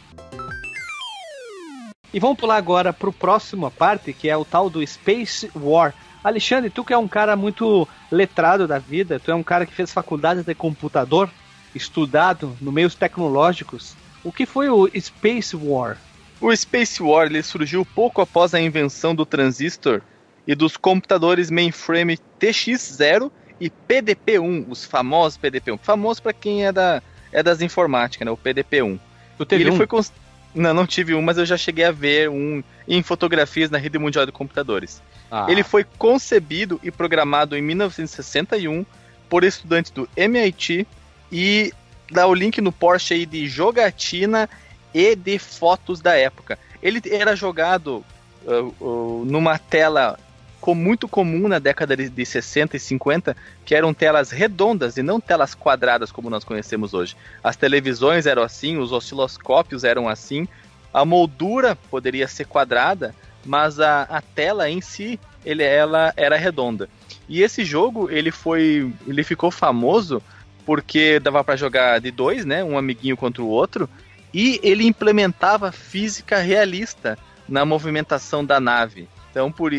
E vamos pular agora pro próximo parte, que é o tal do Space War. Alexandre, tu que é um cara muito letrado da vida, tu é um cara que fez faculdade de computador, estudado no meios tecnológicos. O que foi o Space War? O Space War ele surgiu pouco após a invenção do transistor e dos computadores mainframe TX0 e PDP-1, os famosos PDP-1. Famoso para quem é, da, é das informáticas, né? O PDP-1. Tu E teve ele um? foi cons- Não, não tive um, mas eu já cheguei a ver um em fotografias na rede mundial de computadores. Ah, Ele foi concebido e programado em 1961 por estudantes do MIT e dá o link no Porsche aí de jogatina e de fotos da época. Ele era jogado uh, uh, numa tela com muito comum na década de, de 60 e 50, que eram telas redondas e não telas quadradas como nós conhecemos hoje. As televisões eram assim, os osciloscópios eram assim, a moldura poderia ser quadrada, mas a, a tela em si ele, ela era redonda. E esse jogo ele foi, ele ficou famoso porque dava para jogar de dois, né, um amiguinho contra o outro, e ele implementava física realista na movimentação da nave. Então, por,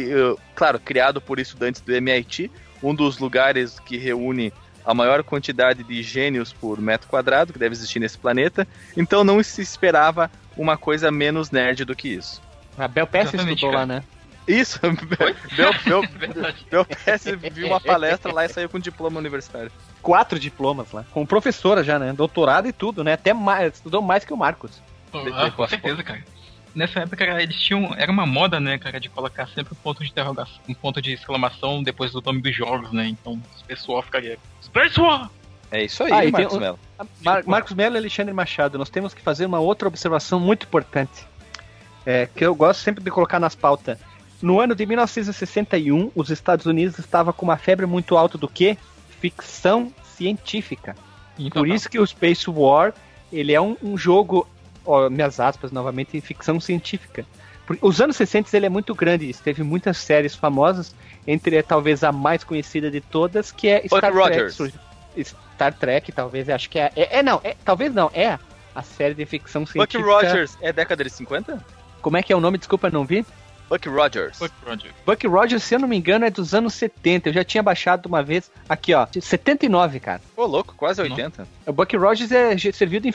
claro, criado por estudantes do MIT, um dos lugares que reúne a maior quantidade de gênios por metro quadrado que deve existir nesse planeta. Então, não se esperava uma coisa menos nerd do que isso. A Bel Pass Exatamente, estudou cara. lá, né? Isso, [laughs] Bel, Bel. Bel [laughs] viu uma palestra lá e saiu com diploma universitário. Quatro diplomas lá. Com professora já, né? Doutorado e tudo, né? Até mais, estudou mais que o Marcos. Ah, com certeza, cara. Nessa época, cara, eles tinham. Era uma moda, né, cara, de colocar sempre um ponto de interrogação, um ponto de exclamação depois do nome dos jogos, né? Então, o pessoal ficaria. Space War! É isso aí, Ah, e Marcos um- Mello. Mar- Marcos Mello e Alexandre Machado, nós temos que fazer uma outra observação muito importante. É, que eu gosto sempre de colocar nas pautas. No ano de 1961, os Estados Unidos estavam com uma febre muito alta do que? Ficção científica. Então, Por isso que o Space War, ele é um, um jogo, ó, minhas aspas novamente, em ficção científica. Os anos 60 ele é muito grande, teve muitas séries famosas, entre talvez a mais conhecida de todas, que é Buck Star Trek. Rogers. Star Trek, talvez, acho que é. É, é, não, é, talvez não, é a série de ficção Buck científica. Rogers é década de 50? Como é que é o nome? Desculpa, não vi. Buck Rogers. Buck Rogers. Buck Rogers, se eu não me engano, é dos anos 70. Eu já tinha baixado uma vez. Aqui, ó. 79, cara. Ô, louco, quase 80. O Buck Rogers é, serviu de,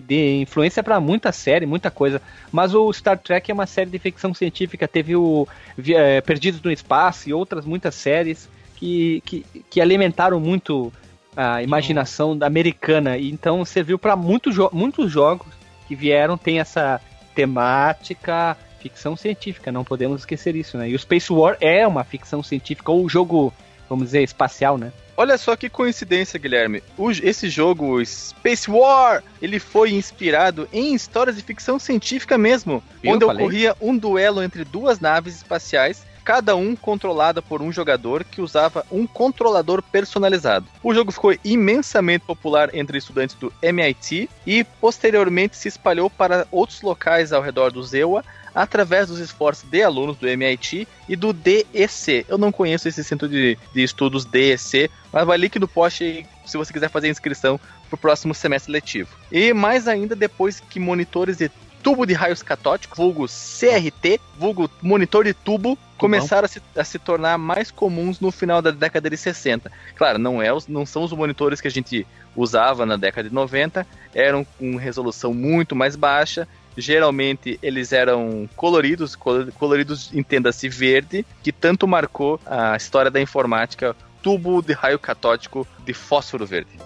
de influência pra muita série, muita coisa. Mas o Star Trek é uma série de ficção científica. Teve o eh, Perdidos no Espaço e outras muitas séries que, que, que alimentaram muito a imaginação da americana. E então serviu para muitos, jo muitos jogos que vieram, tem essa temática ficção científica, não podemos esquecer isso, né? E o Space War é uma ficção científica, ou jogo, vamos dizer, espacial, né? Olha só que coincidência, Guilherme. O- esse jogo, Space War, ele foi inspirado em histórias de ficção científica mesmo, Viu? onde Falei. ocorria um duelo entre duas naves espaciais cada um controlada por um jogador que usava um controlador personalizado. O jogo ficou imensamente popular entre estudantes do MIT e posteriormente se espalhou para outros locais ao redor do Zewa através dos esforços de alunos do MIT e do DEC. Eu não conheço esse centro de, de estudos DEC, mas vai link no post se você quiser fazer a inscrição para o próximo semestre letivo. E mais ainda depois que monitores de tubo de raios catódicos, vulgo CRT, vulgo monitor de tubo, começaram a se, a se, tornar mais comuns no final da década de 60. Claro, não, é os, não são os monitores que a gente usava na década de 90, eram com resolução muito mais baixa, geralmente eles eram coloridos, coloridos entenda-se verde, que tanto marcou a história da informática, tubo de raio catódico de fósforo verde.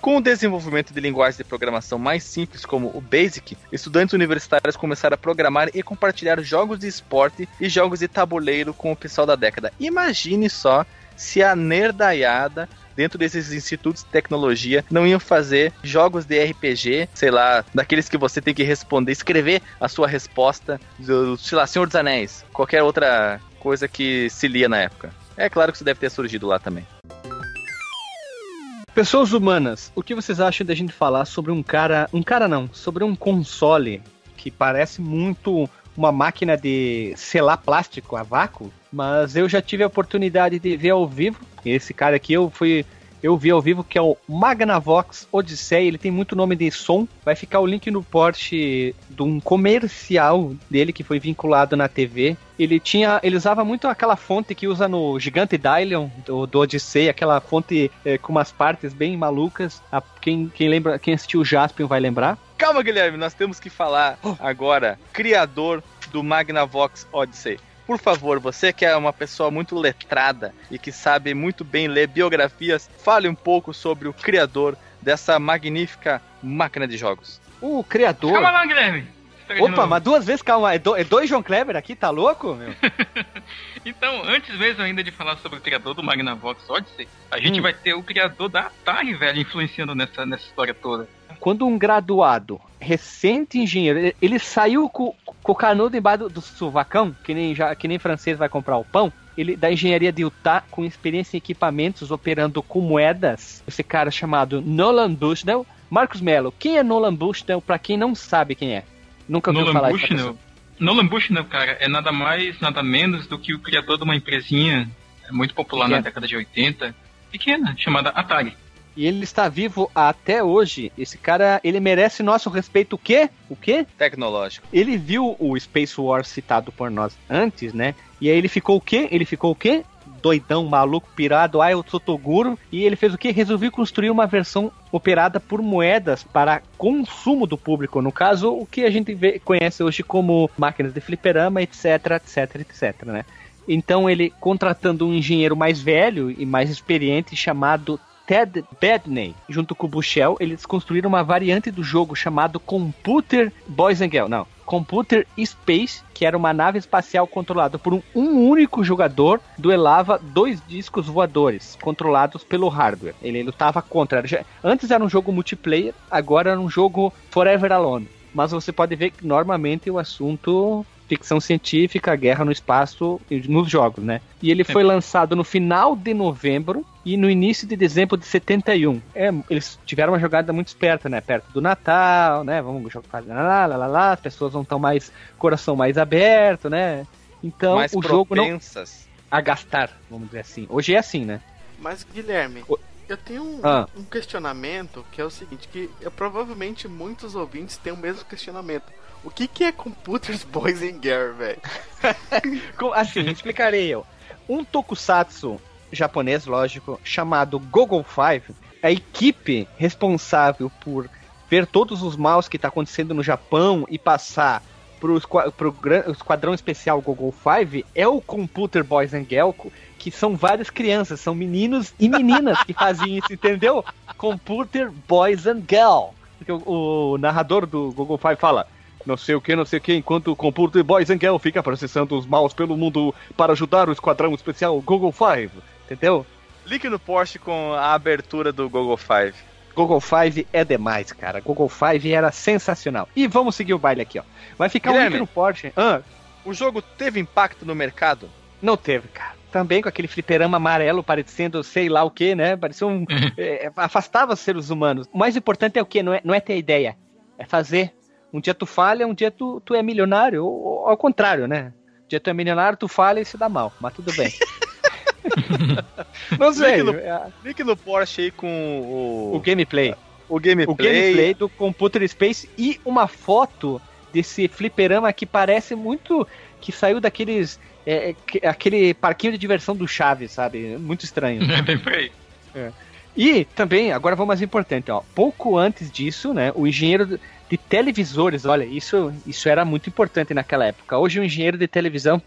Com o desenvolvimento de linguagens de programação mais simples como o BASIC, estudantes universitários começaram a programar e compartilhar jogos de esporte e jogos de tabuleiro com o pessoal da década. Imagine só se a nerdaiada dentro desses institutos de tecnologia não iam fazer jogos de RPG, sei lá, daqueles que você tem que responder, escrever a sua resposta, do, sei lá, Senhor dos Anéis, qualquer outra coisa que se lia na época. É claro que isso deve ter surgido lá também. Pessoas humanas, o que vocês acham da gente falar sobre um cara. Um cara não, sobre um console que parece muito uma máquina de selar plástico a vácuo, mas eu já tive a oportunidade de ver ao vivo. Esse cara aqui eu fui eu vi ao vivo que é o Magnavox Odyssey, ele tem muito nome de som. Vai ficar o link no porte de um comercial dele que foi vinculado na TV. Ele tinha, ele usava muito aquela fonte que usa no Gigante Dylion do, do Odyssey, aquela fonte é, com umas partes bem malucas. A, quem, quem lembra, quem assistiu o Jaspion vai lembrar. Calma, Guilherme, nós temos que falar agora criador do Magnavox Odyssey. Por favor, você que é uma pessoa muito letrada e que sabe muito bem ler biografias, fale um pouco sobre o criador dessa magnífica máquina de jogos. O criador. Calma lá, Guilherme. Opa, mas duas vezes, calma, é, do, é dois João Kleber aqui, tá louco, meu? [laughs] então, antes mesmo ainda de falar sobre o criador do Magnavox Odyssey, a gente hum. vai ter o criador da Atari, velho, influenciando nessa, nessa história toda. Quando um graduado, recente engenheiro, ele, saiu com, com o canudo embaixo do, do suvacão, que nem, já, que nem francês vai comprar o pão, ele da engenharia de Utah, com experiência em equipamentos operando com moedas, esse cara chamado Nolan Bushnell. Marcos Mello, quem é Nolan Bushnell para quem não sabe quem é? Nunca ouviu falar Bushnell. Nolan Bushnell, cara, é nada mais, nada menos do que o criador de uma empresinha muito popular na década de 80, pequena, chamada Atari. E ele está vivo até hoje. Esse cara, ele merece nosso respeito o quê? O quê? Tecnológico. Ele viu o Space War citado por nós antes, né? E aí ele ficou o quê? Ele ficou o quê? doidão, maluco, pirado, ah, eu sou Toguro, e ele fez o que? Resolveu construir uma versão operada por moedas para consumo do público, no caso, o que a gente vê, conhece hoje como máquinas de fliperama, etc, etc, etc, né? Então ele, contratando um engenheiro mais velho e mais experiente chamado Ted Bedney, junto com o Bushell, eles construíram uma variante do jogo chamado Computer Boys and Girls. Não, Computer Space, que era uma nave espacial controlada por um, um, único jogador, duelava dois discos voadores, controlados pelo hardware. Ele lutava contra. Antes era um jogo multiplayer, agora era um jogo Forever Alone. Mas você pode ver que normalmente o assunto ficção científica, guerra no espaço nos jogos, né? E ele foi lançado no final de novembro e no início de dezembro de 71. É, eles tiveram uma jogada muito esperta, né? Perto do Natal, né? Vamos jogar lá, lá, lá, lá, as pessoas vão estar mais coração mais aberto, né? Então mais o jogo não a gastar, vamos dizer assim. Hoje é assim, né? Mas Guilherme, o... eu tenho um, ah. um, questionamento que é o seguinte, que eu, provavelmente muitos ouvintes têm o mesmo questionamento. O que, que é Computers Boys and Girls, velho? [laughs] assim, explicarei eu. Um tokusatsu japonês, lógico, chamado Google Five, a equipe responsável por ver todos os maus que está acontecendo no Japão e passar para o esquadrão especial Google Five é o Computer Boys and Girls, que são várias crianças, são meninos e meninas que fazem isso, entendeu? Computer Boys and Girls. Porque o, o narrador do Google Five fala: não sei o que, não sei o que, enquanto o Computer Boys and Girl fica processando os maus pelo mundo para ajudar o esquadrão especial Google Five, entendeu? Link no post com a abertura do Google Five. Google Five é demais, cara. Google Five era sensacional. E vamos seguir o baile aqui, ó. Vai ficar Guilherme, um link no post. Ah. O jogo teve impacto no mercado? Não teve, cara. Também com aquele fliperama amarelo parecendo sei lá o que, né? Parecia um. [laughs] é, afastava os seres humanos. O mais importante é o que? Não é, não é ter ideia. É fazer. Um dia tu falha, um dia tu, tu é milionário. Ou, ou ao contrário, né? Um dia tu é milionário, tu falha e se dá mal. Mas tudo bem. [laughs] não sei. Link no, é, link no Porsche aí com o, o gameplay. o gameplay. O gameplay do Computer Space e uma foto desse fliperama que parece muito que saiu daqueles. é, que- aquele parquinho de diversão do Chaves, sabe? Muito estranho. [laughs] É bem por aí. E também, agora vamos mais importante, ó. Pouco antes disso, né, o engenheiro de- televisores, olha, isso, isso era muito importante naquela época. Hoje o engenheiro de televisão,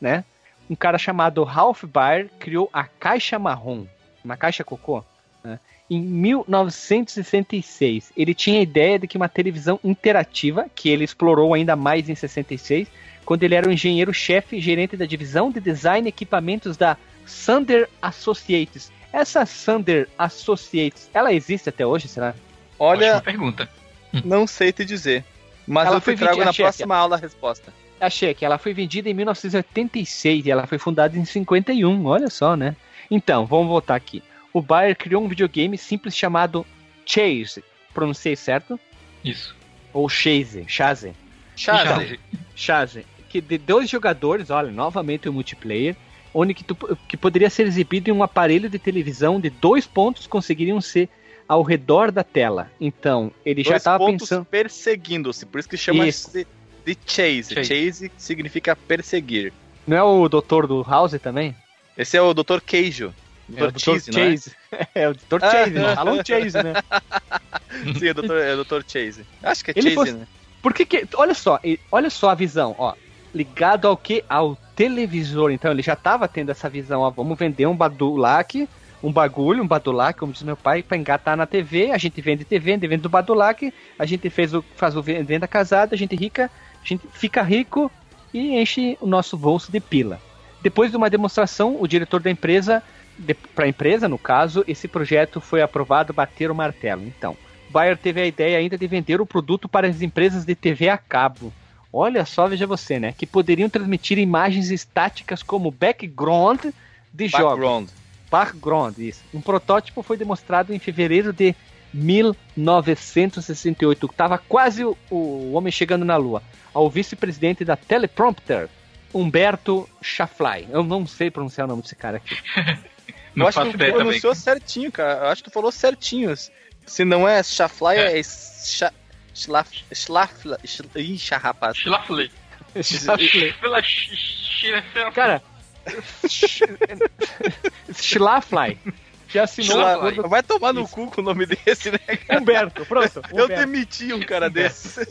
né, um cara chamado Ralph Baer criou a caixa marrom, uma caixa cocô, né, em 1966. Ele tinha a ideia de que uma televisão interativa, que ele explorou ainda mais em 66, quando ele era o engenheiro-chefe e gerente da divisão de design e equipamentos da Sander Associates. Essa Sander Associates, ela existe até hoje, será? Olha, Ótima pergunta. Não sei te dizer. Mas Ela eu foi te trago na próxima aula a resposta. Achei que ela foi vendida em 1986 e ela foi fundada em 51, olha só, né? Então, vamos voltar aqui. O Bayer criou um videogame simples chamado Chase. Pronunciei certo? Isso. Ou Chase, Chase. Chave. Chase. Que de dois jogadores, olha, novamente o multiplayer, onde que, tu- que poderia ser exibido em um aparelho de televisão de dois pontos conseguiriam ser ao redor da tela. Então, ele já Dois estava pontos pensando. perseguindo-se. Por isso que chama Isso. de, de chase. Chase. chase. significa perseguir. Não é o doutor do House também? Esse é o Dr. Queijo. Dr. É o Dr. Não é? Chase. [laughs] É, o Dr. [laughs] Chase, né? Fala um Chase, né? Sim, é Dr. é Dr. Chase. Acho que é Ele Chase, fosse- né? Por que que. Olha só, olha só a visão, ó. Ligado ao que? Ao televisor. Então ele já tava tendo essa visão, ó. Vamos vender um badulac, um bagulho, um badulac, como diz meu pai, pra engatar na TV. A gente vende TV, vende do badulac. A gente fez o, faz o ve- venda casada, a gente rica, a gente fica rico e enche o nosso bolso de pila. Depois de uma demonstração, o diretor da empresa, para a empresa no caso, esse projeto foi aprovado, bater o martelo. Então, Bayer teve a ideia ainda de vender o produto para as empresas de TV a cabo. Olha só, veja você, né? Que poderiam transmitir imagens estáticas como background de jogos. Background. Background, isso. Um protótipo foi demonstrado em fevereiro de 1968. Tava quase o, o homem chegando na Lua. Ao vice-presidente da Teleprompter, Humberto Schafly. Eu não sei pronunciar o nome desse cara aqui. [laughs] Não eu acho que tu ideia também. pronunciou certinho, cara. Eu acho que tu falou certinho. Se não é Chafly, é, É. Cha- Schlaf... Schlaf... Schl- Ixi, rapaz. Cara, Schlafly. Que assinou Schla- acordo Vai tomar no cu com o nome desse, né? com Humberto. Pronto. Eu Humberto. demiti um cara desse.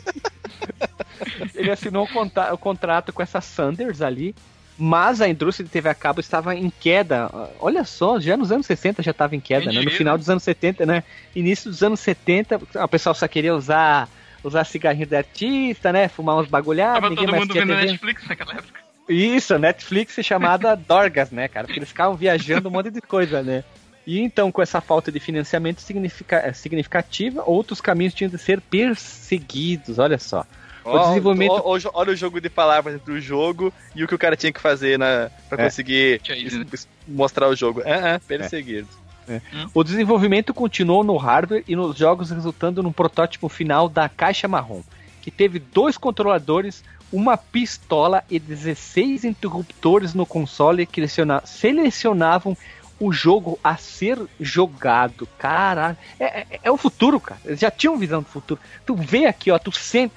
ele assinou o, contrato com essa Sanders ali, mas a indústria de TV a cabo estava em queda. Olha só, já nos anos 60 já estava em queda, né? No final dos anos 70, né? Início dos anos 70, o pessoal só queria usar usar cigarrinho de artista, né? Fumar uns bagulhados, Tava todo mundo vendo TV. Netflix naquela época. Isso, Netflix chamada [laughs] Dorgas, né, cara? Porque eles ficavam viajando um monte de coisa, né? E então, com essa falta de financiamento significa- eh, significativa, outros caminhos tinham de ser perseguidos, olha só. Ó, desenvolvimento- ó, ó, olha o jogo de palavras entre o jogo e o que o cara tinha que fazer na, pra É. conseguir es- né? mostrar o jogo. É, é, perseguir. O desenvolvimento continuou no hardware e nos jogos, resultando num protótipo final da caixa marrom, que teve dois controladores, uma pistola e 16 interruptores no console que seleciona- selecionavam o jogo a ser jogado. Caralho, é, é- é o futuro, cara. Eles já tinham visão do futuro. Tu vê aqui, ó, tu senta.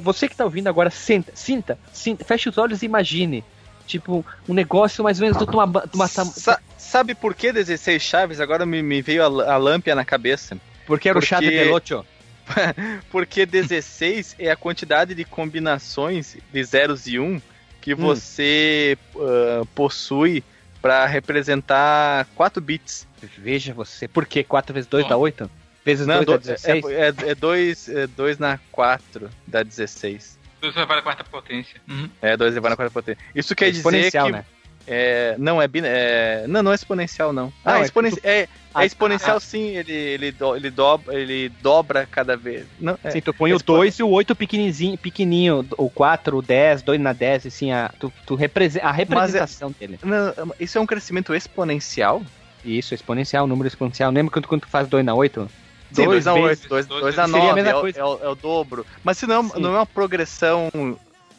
Você que tá ouvindo agora, senta, sinta, sinta, fecha os olhos e imagine. Tipo, um negócio mais ou menos de uma, de uma Sa- sabe por que 16 chaves? Agora me, me veio a, a lâmpia na cabeça. Porque era o chá de Porque- Delocho. [laughs] Porque 16 é a quantidade de combinações de zeros e um que Hum. você ah, possui para representar 4 bits. Veja você. Por que 4 vezes 2 Ó. dá 8? Vezes Não, 2 dá do- 16? é 2 é, dois na 4 dá 16. Deus vai para a quarta potência. Uhum. É, 2 elevado na quarta potência. Isso quer dizer exponencial, que né? É, não, é, é. Não, não é exponencial, não. Não, Ah, é é, exponen- que tu- é, é Ah, exponencial ah. sim, ele, ele, do- ele, dobra, ele dobra cada vez. Não, é. Sim, tu põe o Expo- 2 e o 8 pequenininho, pequenininho, o 4, o 10, 2 na 10, assim, a, tu, tu represe- a representação dele. Não, isso é um crescimento exponencial? Isso, exponencial, número exponencial. Lembra quando, quando tu faz 2 na 8? Sim, 2 a 8, 2 dois a seria a 9, mesma é, o- é é dobro. Mas se não, Sim. não é uma progressão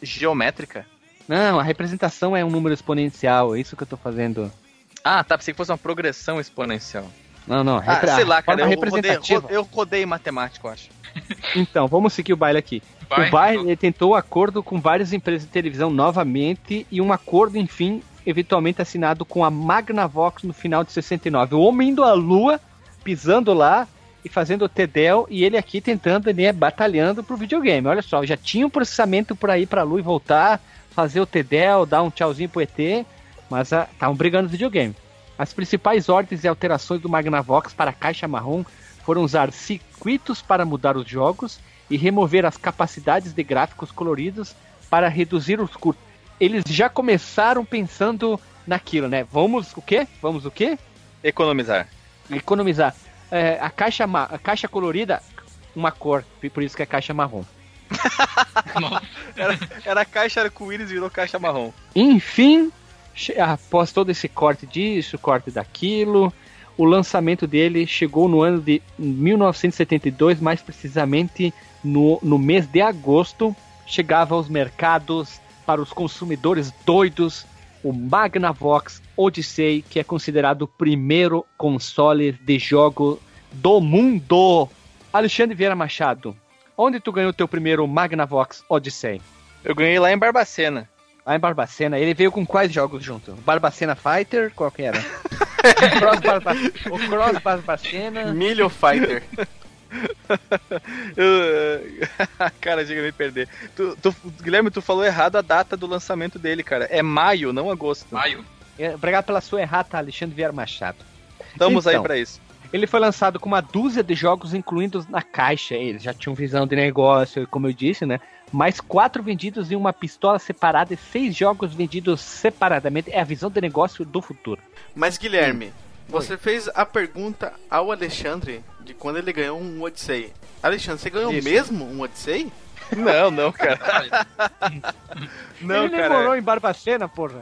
geométrica? Não, a representação é um número exponencial, é isso que eu tô fazendo. Ah, tá, pensei que fosse uma progressão exponencial. Não, não, Ah, sei lá, cara, eu rodei, representativa. eu rodei matemática, eu acho. [laughs] Então, vamos seguir o baile aqui. Vai, o baile ele tentou acordo com várias empresas de televisão novamente e um acordo, enfim, eventualmente assinado com a Magnavox no final de 69. O homem indo à lua, pisando lá e fazendo o TEDEL e ele aqui tentando, né, batalhando pro videogame. Olha só, já tinha um processamento por aí pra lua e voltar, fazer o TEDEL, dar um tchauzinho pro ET, mas estavam brigando no videogame. As principais ordens e alterações do Magnavox para a caixa marrom foram usar circuitos para mudar os jogos e remover as capacidades de gráficos coloridos para reduzir os custos. Eles já começaram pensando naquilo, né? Vamos o quê? Vamos o quê? Economizar. Economizar. É, a, caixa a caixa colorida, uma cor, por isso que é caixa marrom. [laughs] Nossa, Era caixa arco-íris e virou caixa marrom. Enfim, após todo esse corte disso, corte daquilo, o lançamento dele chegou no ano de 1972, mais precisamente no, no mês de agosto. Chegava aos mercados para os consumidores doidos o Magnavox Odyssey, que é considerado o primeiro console de jogo do mundo. Alexandre Vieira Machado, onde tu ganhou teu primeiro Magnavox Odyssey? Eu ganhei lá em Barbacena. Lá em Barbacena, ele veio com quais jogos junto? Barbacena Fighter? Qual que era? [laughs] Cross Barba... O Cross Barbacena. Milho Fighter. [laughs] Eu- [laughs] cara, chega a me perder. Tu, tu- Guilherme, tu falou errado a data do lançamento dele, cara. É maio, não agosto. maio. É, Obrigado pela sua errata, Alexandre Vieira Machado. Estamos aí Então. pra isso. Ele foi lançado com uma dúzia de jogos incluindo na caixa. Eles já tinham visão de negócio, como eu disse, né? Mais quatro vendidos em uma pistola separada e seis jogos vendidos separadamente. É a visão de negócio do futuro. Mas Guilherme, você fez a pergunta ao Alexandre de quando ele ganhou um Odyssey. Alexandre, você ganhou Isso. mesmo um Odyssey? Não, não, cara. [laughs] Não, ele nem morou cara. em Barbacena, porra.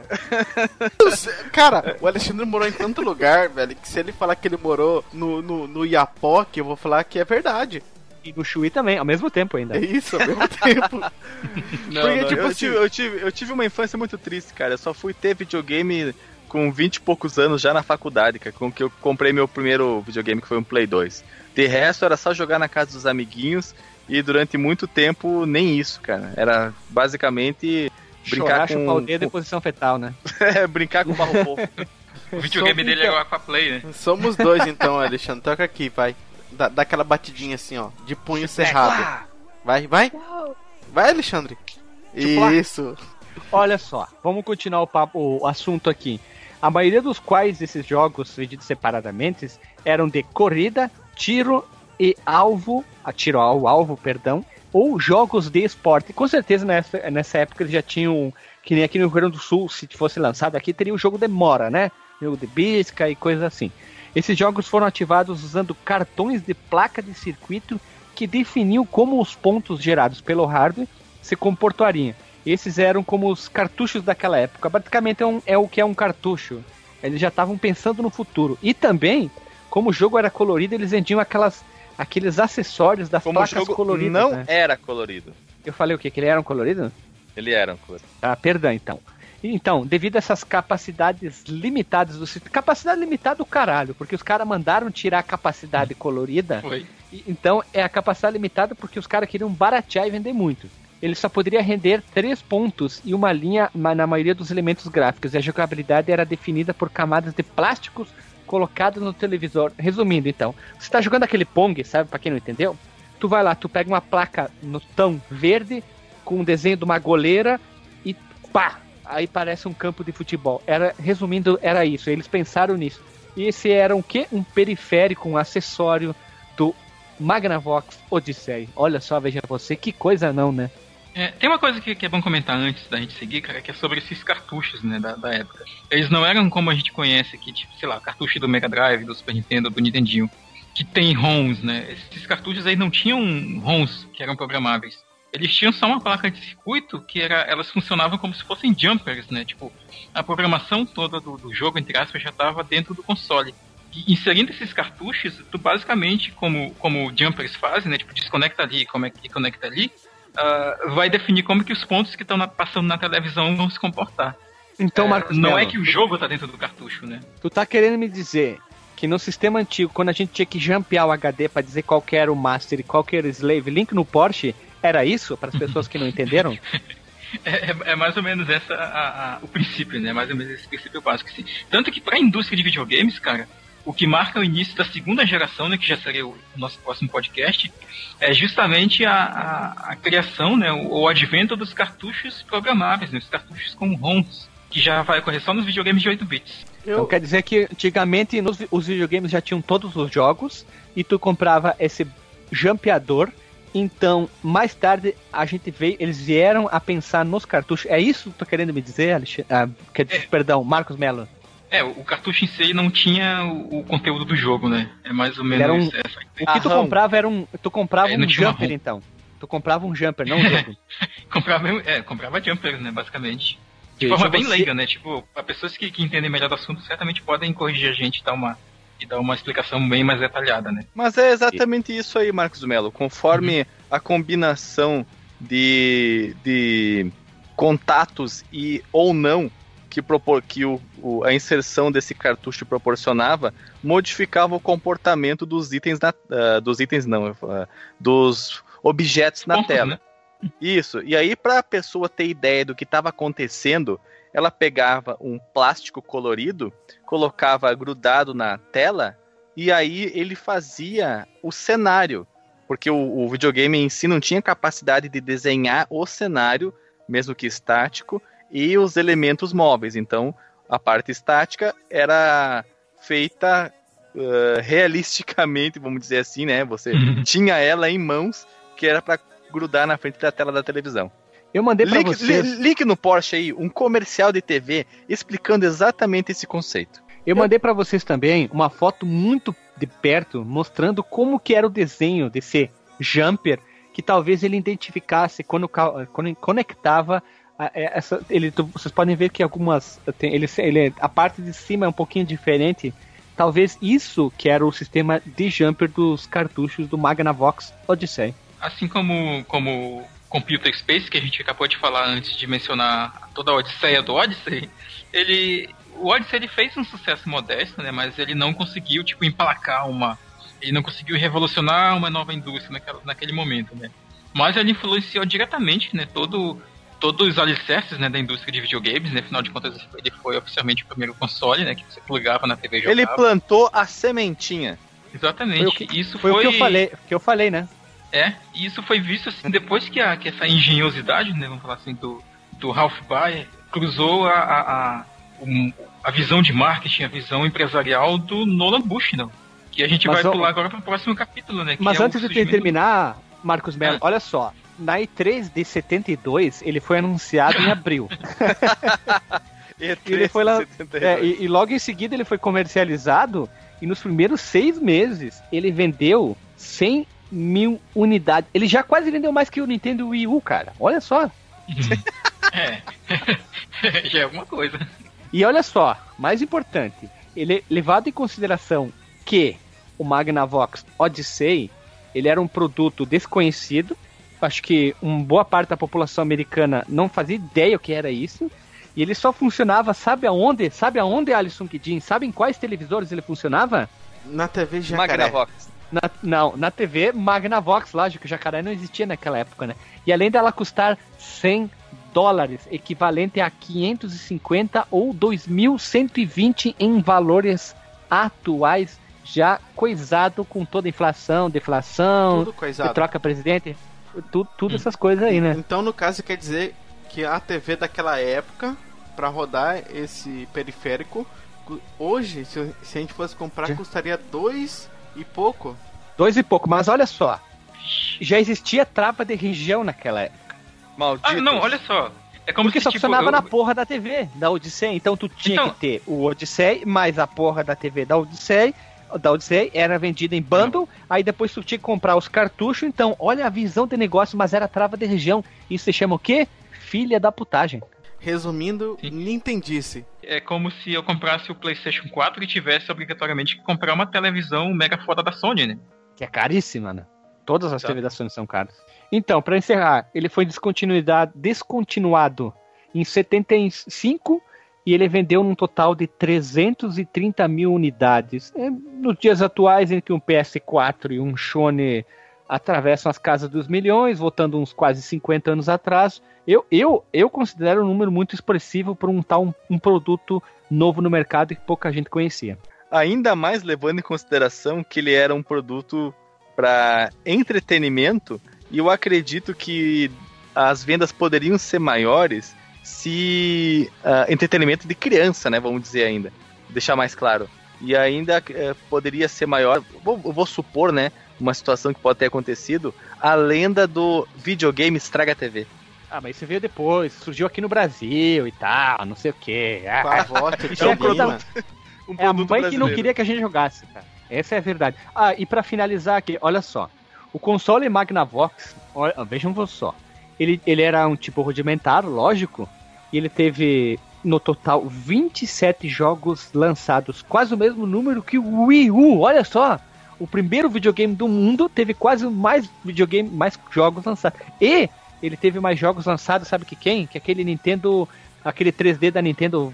[laughs] Cara, o Alexandre morou em tanto lugar, velho, que se ele falar que ele morou no, no, no Iapoque, eu vou falar que é verdade. E no Chuí também, ao mesmo tempo ainda. É isso, ao mesmo tempo. [laughs] Não, Porque, não, tipo eu, assim- tive, eu, tive, eu tive uma infância muito triste, cara. Eu só fui ter videogame com 20 e poucos anos já na faculdade, cara, com que eu comprei meu primeiro videogame, que foi um Play 2. De resto, era só jogar na casa dos amiguinhos e durante muito tempo nem isso, cara. Era basicamente Chorar, brincar chupar o com, dedo em posição fetal, né? [laughs] É, brincar com barro fofo. [laughs] O videogame dele é o Aquaplay, né? Somos dois então, Alexandre. Toca aqui, vai. Dá, dá aquela batidinha assim, ó, de punho cerrado. Vai, vai. Vai, Alexandre. Tipo, Isso. Olha só, vamos continuar o, papo, o assunto aqui. A maioria dos quais esses jogos vendidos separadamente eram de corrida, tiro e alvo, a tiro ao alvo, perdão, ou jogos de esporte. Com certeza nessa, nessa época eles já tinham, que nem aqui no Rio Grande do Sul, se fosse lançado aqui, teria o jogo de mora, né? Jogo de bisca e coisas assim. Esses jogos foram ativados usando cartões de placa de circuito que definiam como os pontos gerados pelo hardware se comportariam. Esses eram como os cartuchos daquela época. Basicamente é, um- é o que é um cartucho. Eles já estavam pensando no futuro. E também, como o jogo era colorido, eles vendiam aquelas, aqueles acessórios das Como placas coloridas. não né? era colorido. Eu falei o quê? Que ele era um colorido? Ele era um colorido. Ah, perdão, então. Então, devido a essas capacidades limitadas do sistema. Capacidade limitada do caralho, porque os caras mandaram tirar a capacidade [laughs] colorida. Foi. E- Então, é a capacidade limitada porque os caras queriam baratear e vender muito. Ele só poderia render três pontos e uma linha na maioria dos elementos gráficos. E a jogabilidade era definida por camadas de plásticos colocadas no televisor. Resumindo, então, você tá jogando aquele Pong, sabe? Pra quem não entendeu? Tu vai lá, tu pega uma placa no tão verde com um desenho de uma goleira e pá! Aí parece um campo de futebol. Era, resumindo, era isso. Eles pensaram nisso. E esse era o quê? Um periférico, um acessório do Magnavox Odyssey. Olha só, veja você, que coisa não, né? É, tem uma coisa que, que, é bom comentar antes da gente seguir, cara, que é sobre esses cartuchos, né, da, da, época. Eles não eram como a gente conhece aqui, tipo, sei lá, cartucho do Mega Drive, do Super Nintendo, do Nintendinho, que tem ROMs, né? Esses cartuchos aí não tinham ROMs que eram programáveis. Eles tinham só uma placa de circuito que era, elas funcionavam como se fossem jumpers, né? Tipo, a programação toda do, do jogo, entre aspas, já estava dentro do console. Inserindo esses cartuchos, tu basicamente, como, como jumpers fazem, né? Tipo, desconecta ali e conecta ali, uh, vai definir como que os pontos que estão passando na televisão vão se comportar. Então, é, Marcos, não é que o jogo tá dentro do cartucho, né? Tu tá querendo me dizer que no sistema antigo, quando a gente tinha que jampear o HD para dizer qual era o master e qual era o slave, link no Porsche, era isso? Para as pessoas que não entenderam? [laughs] É, é, é, mais ou menos essa a, a, o princípio, né? Mais ou menos esse princípio básico. Assim. Tanto que para a indústria de videogames, cara, o que marca o início da segunda geração, né, que já seria o nosso próximo podcast, é justamente a, a, a criação, né, o, o, advento dos cartuchos programáveis, né, os cartuchos com ROMs, que já vai ocorrer só nos videogames de 8 bits. Eu... Então quer dizer que antigamente nos, os videogames já tinham todos os jogos e tu comprava esse jampeador então, mais tarde, a gente veio, eles vieram a pensar nos cartuchos. É isso que tu tá querendo me dizer, Alexandre? Ah, quer dizer, é. Perdão, Marcos Mello. É, o cartucho em si não tinha o, o conteúdo do jogo, né? É mais ou menos um, essa. O que tu comprava era um. Tu comprava é, um jumper, então. Tu comprava um jumper, não um [laughs] jogo. comprava, é, comprava jumpers, né, basicamente. De forma bem você... leiga, né? Tipo, para pessoas que, que entendem melhor do assunto, certamente podem corrigir a gente e dar uma e dar uma explicação bem mais detalhada, né? Mas é exatamente e... isso aí, Marcos Melo. Conforme uhum. a combinação de, de contatos e ou não que, propor, que o, o, a inserção desse cartucho proporcionava, modificava o comportamento dos itens na, uh, dos itens não, uh, dos objetos na tela. Né? Isso. E aí, para a pessoa ter ideia do que estava acontecendo, ela pegava um plástico colorido, colocava grudado na tela e aí ele fazia o cenário, porque o, o, videogame em si não tinha capacidade de desenhar o cenário, mesmo que estático, e os elementos móveis. Então a parte estática era feita uh, realisticamente, vamos dizer assim, né? Você tinha ela em mãos que era para grudar na frente da tela da televisão. Eu mandei para vocês. Link no Porsche aí, um comercial de TV explicando exatamente esse conceito. Eu mandei para vocês também uma foto muito de perto mostrando como que era o desenho desse jumper que talvez ele identificasse quando, quando conectava essa, ele, vocês podem ver que algumas tem, ele, ele, a parte de cima é um pouquinho diferente. Talvez isso que era o sistema de jumper dos cartuchos do Magnavox Odyssey. Assim como como Computer Space, que a gente acabou de falar antes de mencionar toda a odisseia do Odyssey, ele. O Odyssey ele fez um sucesso modesto, né? Mas ele não conseguiu, tipo, emplacar uma. Ele não conseguiu revolucionar uma nova indústria naquela, naquele momento, né? Mas ele influenciou diretamente, né? Todo, todos os alicerces né, da indústria de videogames, né? Afinal de contas, ele foi oficialmente o primeiro console, né? Que você plugava na TV e jogava. Ele plantou a sementinha. Exatamente. Foi o que, Isso foi, foi o que eu falei, que eu falei, né? É, e isso foi visto assim, depois que, a, que essa engenhosidade, né, vamos falar assim, do, do Ralph Baer cruzou a, a, a, um, a visão de marketing, a visão empresarial do Nolan Bushnell. Que a gente mas, vai pular agora para o próximo capítulo, né? Mas é antes de terminar, Marcos Mello, é. olha só. Na E3 de 72, ele foi anunciado em abril. [laughs] ele foi lá, é, e, e logo em seguida ele foi comercializado e nos primeiros seis meses ele vendeu 100 mil unidades. Ele já quase vendeu mais que o Nintendo Wii U, cara. Olha só. é. [laughs] já é alguma coisa. E olha só, mais importante, ele levado em consideração que o Magnavox Odyssey ele era um produto desconhecido. Acho que uma boa parte da população americana não fazia ideia o que era isso. E ele só funcionava, sabe aonde? Sabe aonde, Alisson Kidin? Sabe em quais televisores ele funcionava? Na TV Jacaré. Magnavox. Na, não, na TV Magnavox, lógico, o jacaré não existia naquela época, né? E além dela custar 100 dólares, equivalente a 550 ou 2.120 em valores atuais, já coisado com toda inflação, deflação, de troca presidente, tudo, tudo essas coisas aí, né? Então, no caso, quer dizer que a TV daquela época, para rodar esse periférico, hoje, se, se a gente fosse comprar, custaria dois e pouco? Dois e pouco, mas olha só. Já existia trava de região naquela época. Malditos. Ah, não, olha só. É como Porque se, só tipo, funcionava eu- na porra da TV, da Odyssey. Então tu tinha Então- que ter o Odyssey, mais a porra da TV da Odyssey. Da Odyssey era vendida em bundle, aí depois tu tinha que comprar os cartuchos. Então, olha a visão de negócio, mas era trava de região. Isso se chama o quê? Filha da putagem. Resumindo, Sim. Nintendice. É como se eu comprasse o PlayStation 4 e tivesse obrigatoriamente que comprar uma televisão mega foda da Sony, né? Que é caríssima, né? Todas as Tá. TVs da Sony são caras. Então, pra encerrar, ele foi descontinuidade, descontinuado em 75 e ele vendeu num total de 330 mil unidades. É, nos dias atuais, em que um PS4 e um Sony atravessam as casas dos milhões, voltando uns quase 50 anos atrás, eu, eu, eu considero um número muito expressivo para um tal um produto novo no mercado que pouca gente conhecia. Ainda mais levando em consideração que ele era um produto para entretenimento, e eu acredito que as vendas poderiam ser maiores se ah, entretenimento de criança, né? Vamos dizer ainda, deixar mais claro. E ainda eh, poderia ser maior. Vou, eu vou supor, né? Uma situação que pode ter acontecido, a lenda do videogame estraga a TV. Ah, mas isso veio depois, surgiu aqui no Brasil e tal, não sei o quê. Ah, Pavote, Isso é Tchelina. produto- Um É a mãe que não brasileiro. queria que a gente jogasse, cara. Essa é a verdade. Ah, e pra finalizar aqui, olha só. O console Magnavox, olha, vejam só. Ele, ele era um tipo rudimentar, lógico. E ele teve, no total, 27 jogos lançados. Quase o mesmo número que o Wii U, olha só. O primeiro videogame do mundo teve quase mais videogame, mais jogos lançados. E ele teve mais jogos lançados, sabe que quem? Que aquele Nintendo, aquele 3D da Nintendo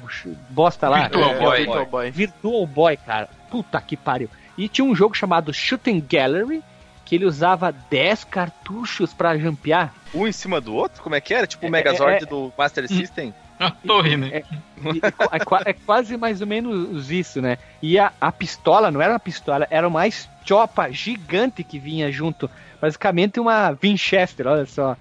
bosta lá. Virtual É, Boy. Virtual Boy. Virtual Boy, cara. Puta que pariu. E tinha um jogo chamado Shooting Gallery, que ele usava 10 cartuchos pra jampear. Um em cima do outro? Como é que era? Tipo o É, Megazord é- do Master System? Uma torre, né? É, qua- é quase mais ou menos isso, né? E a, a pistola, não era uma pistola, era uma chopa gigante que vinha junto. Basicamente uma Winchester, olha só.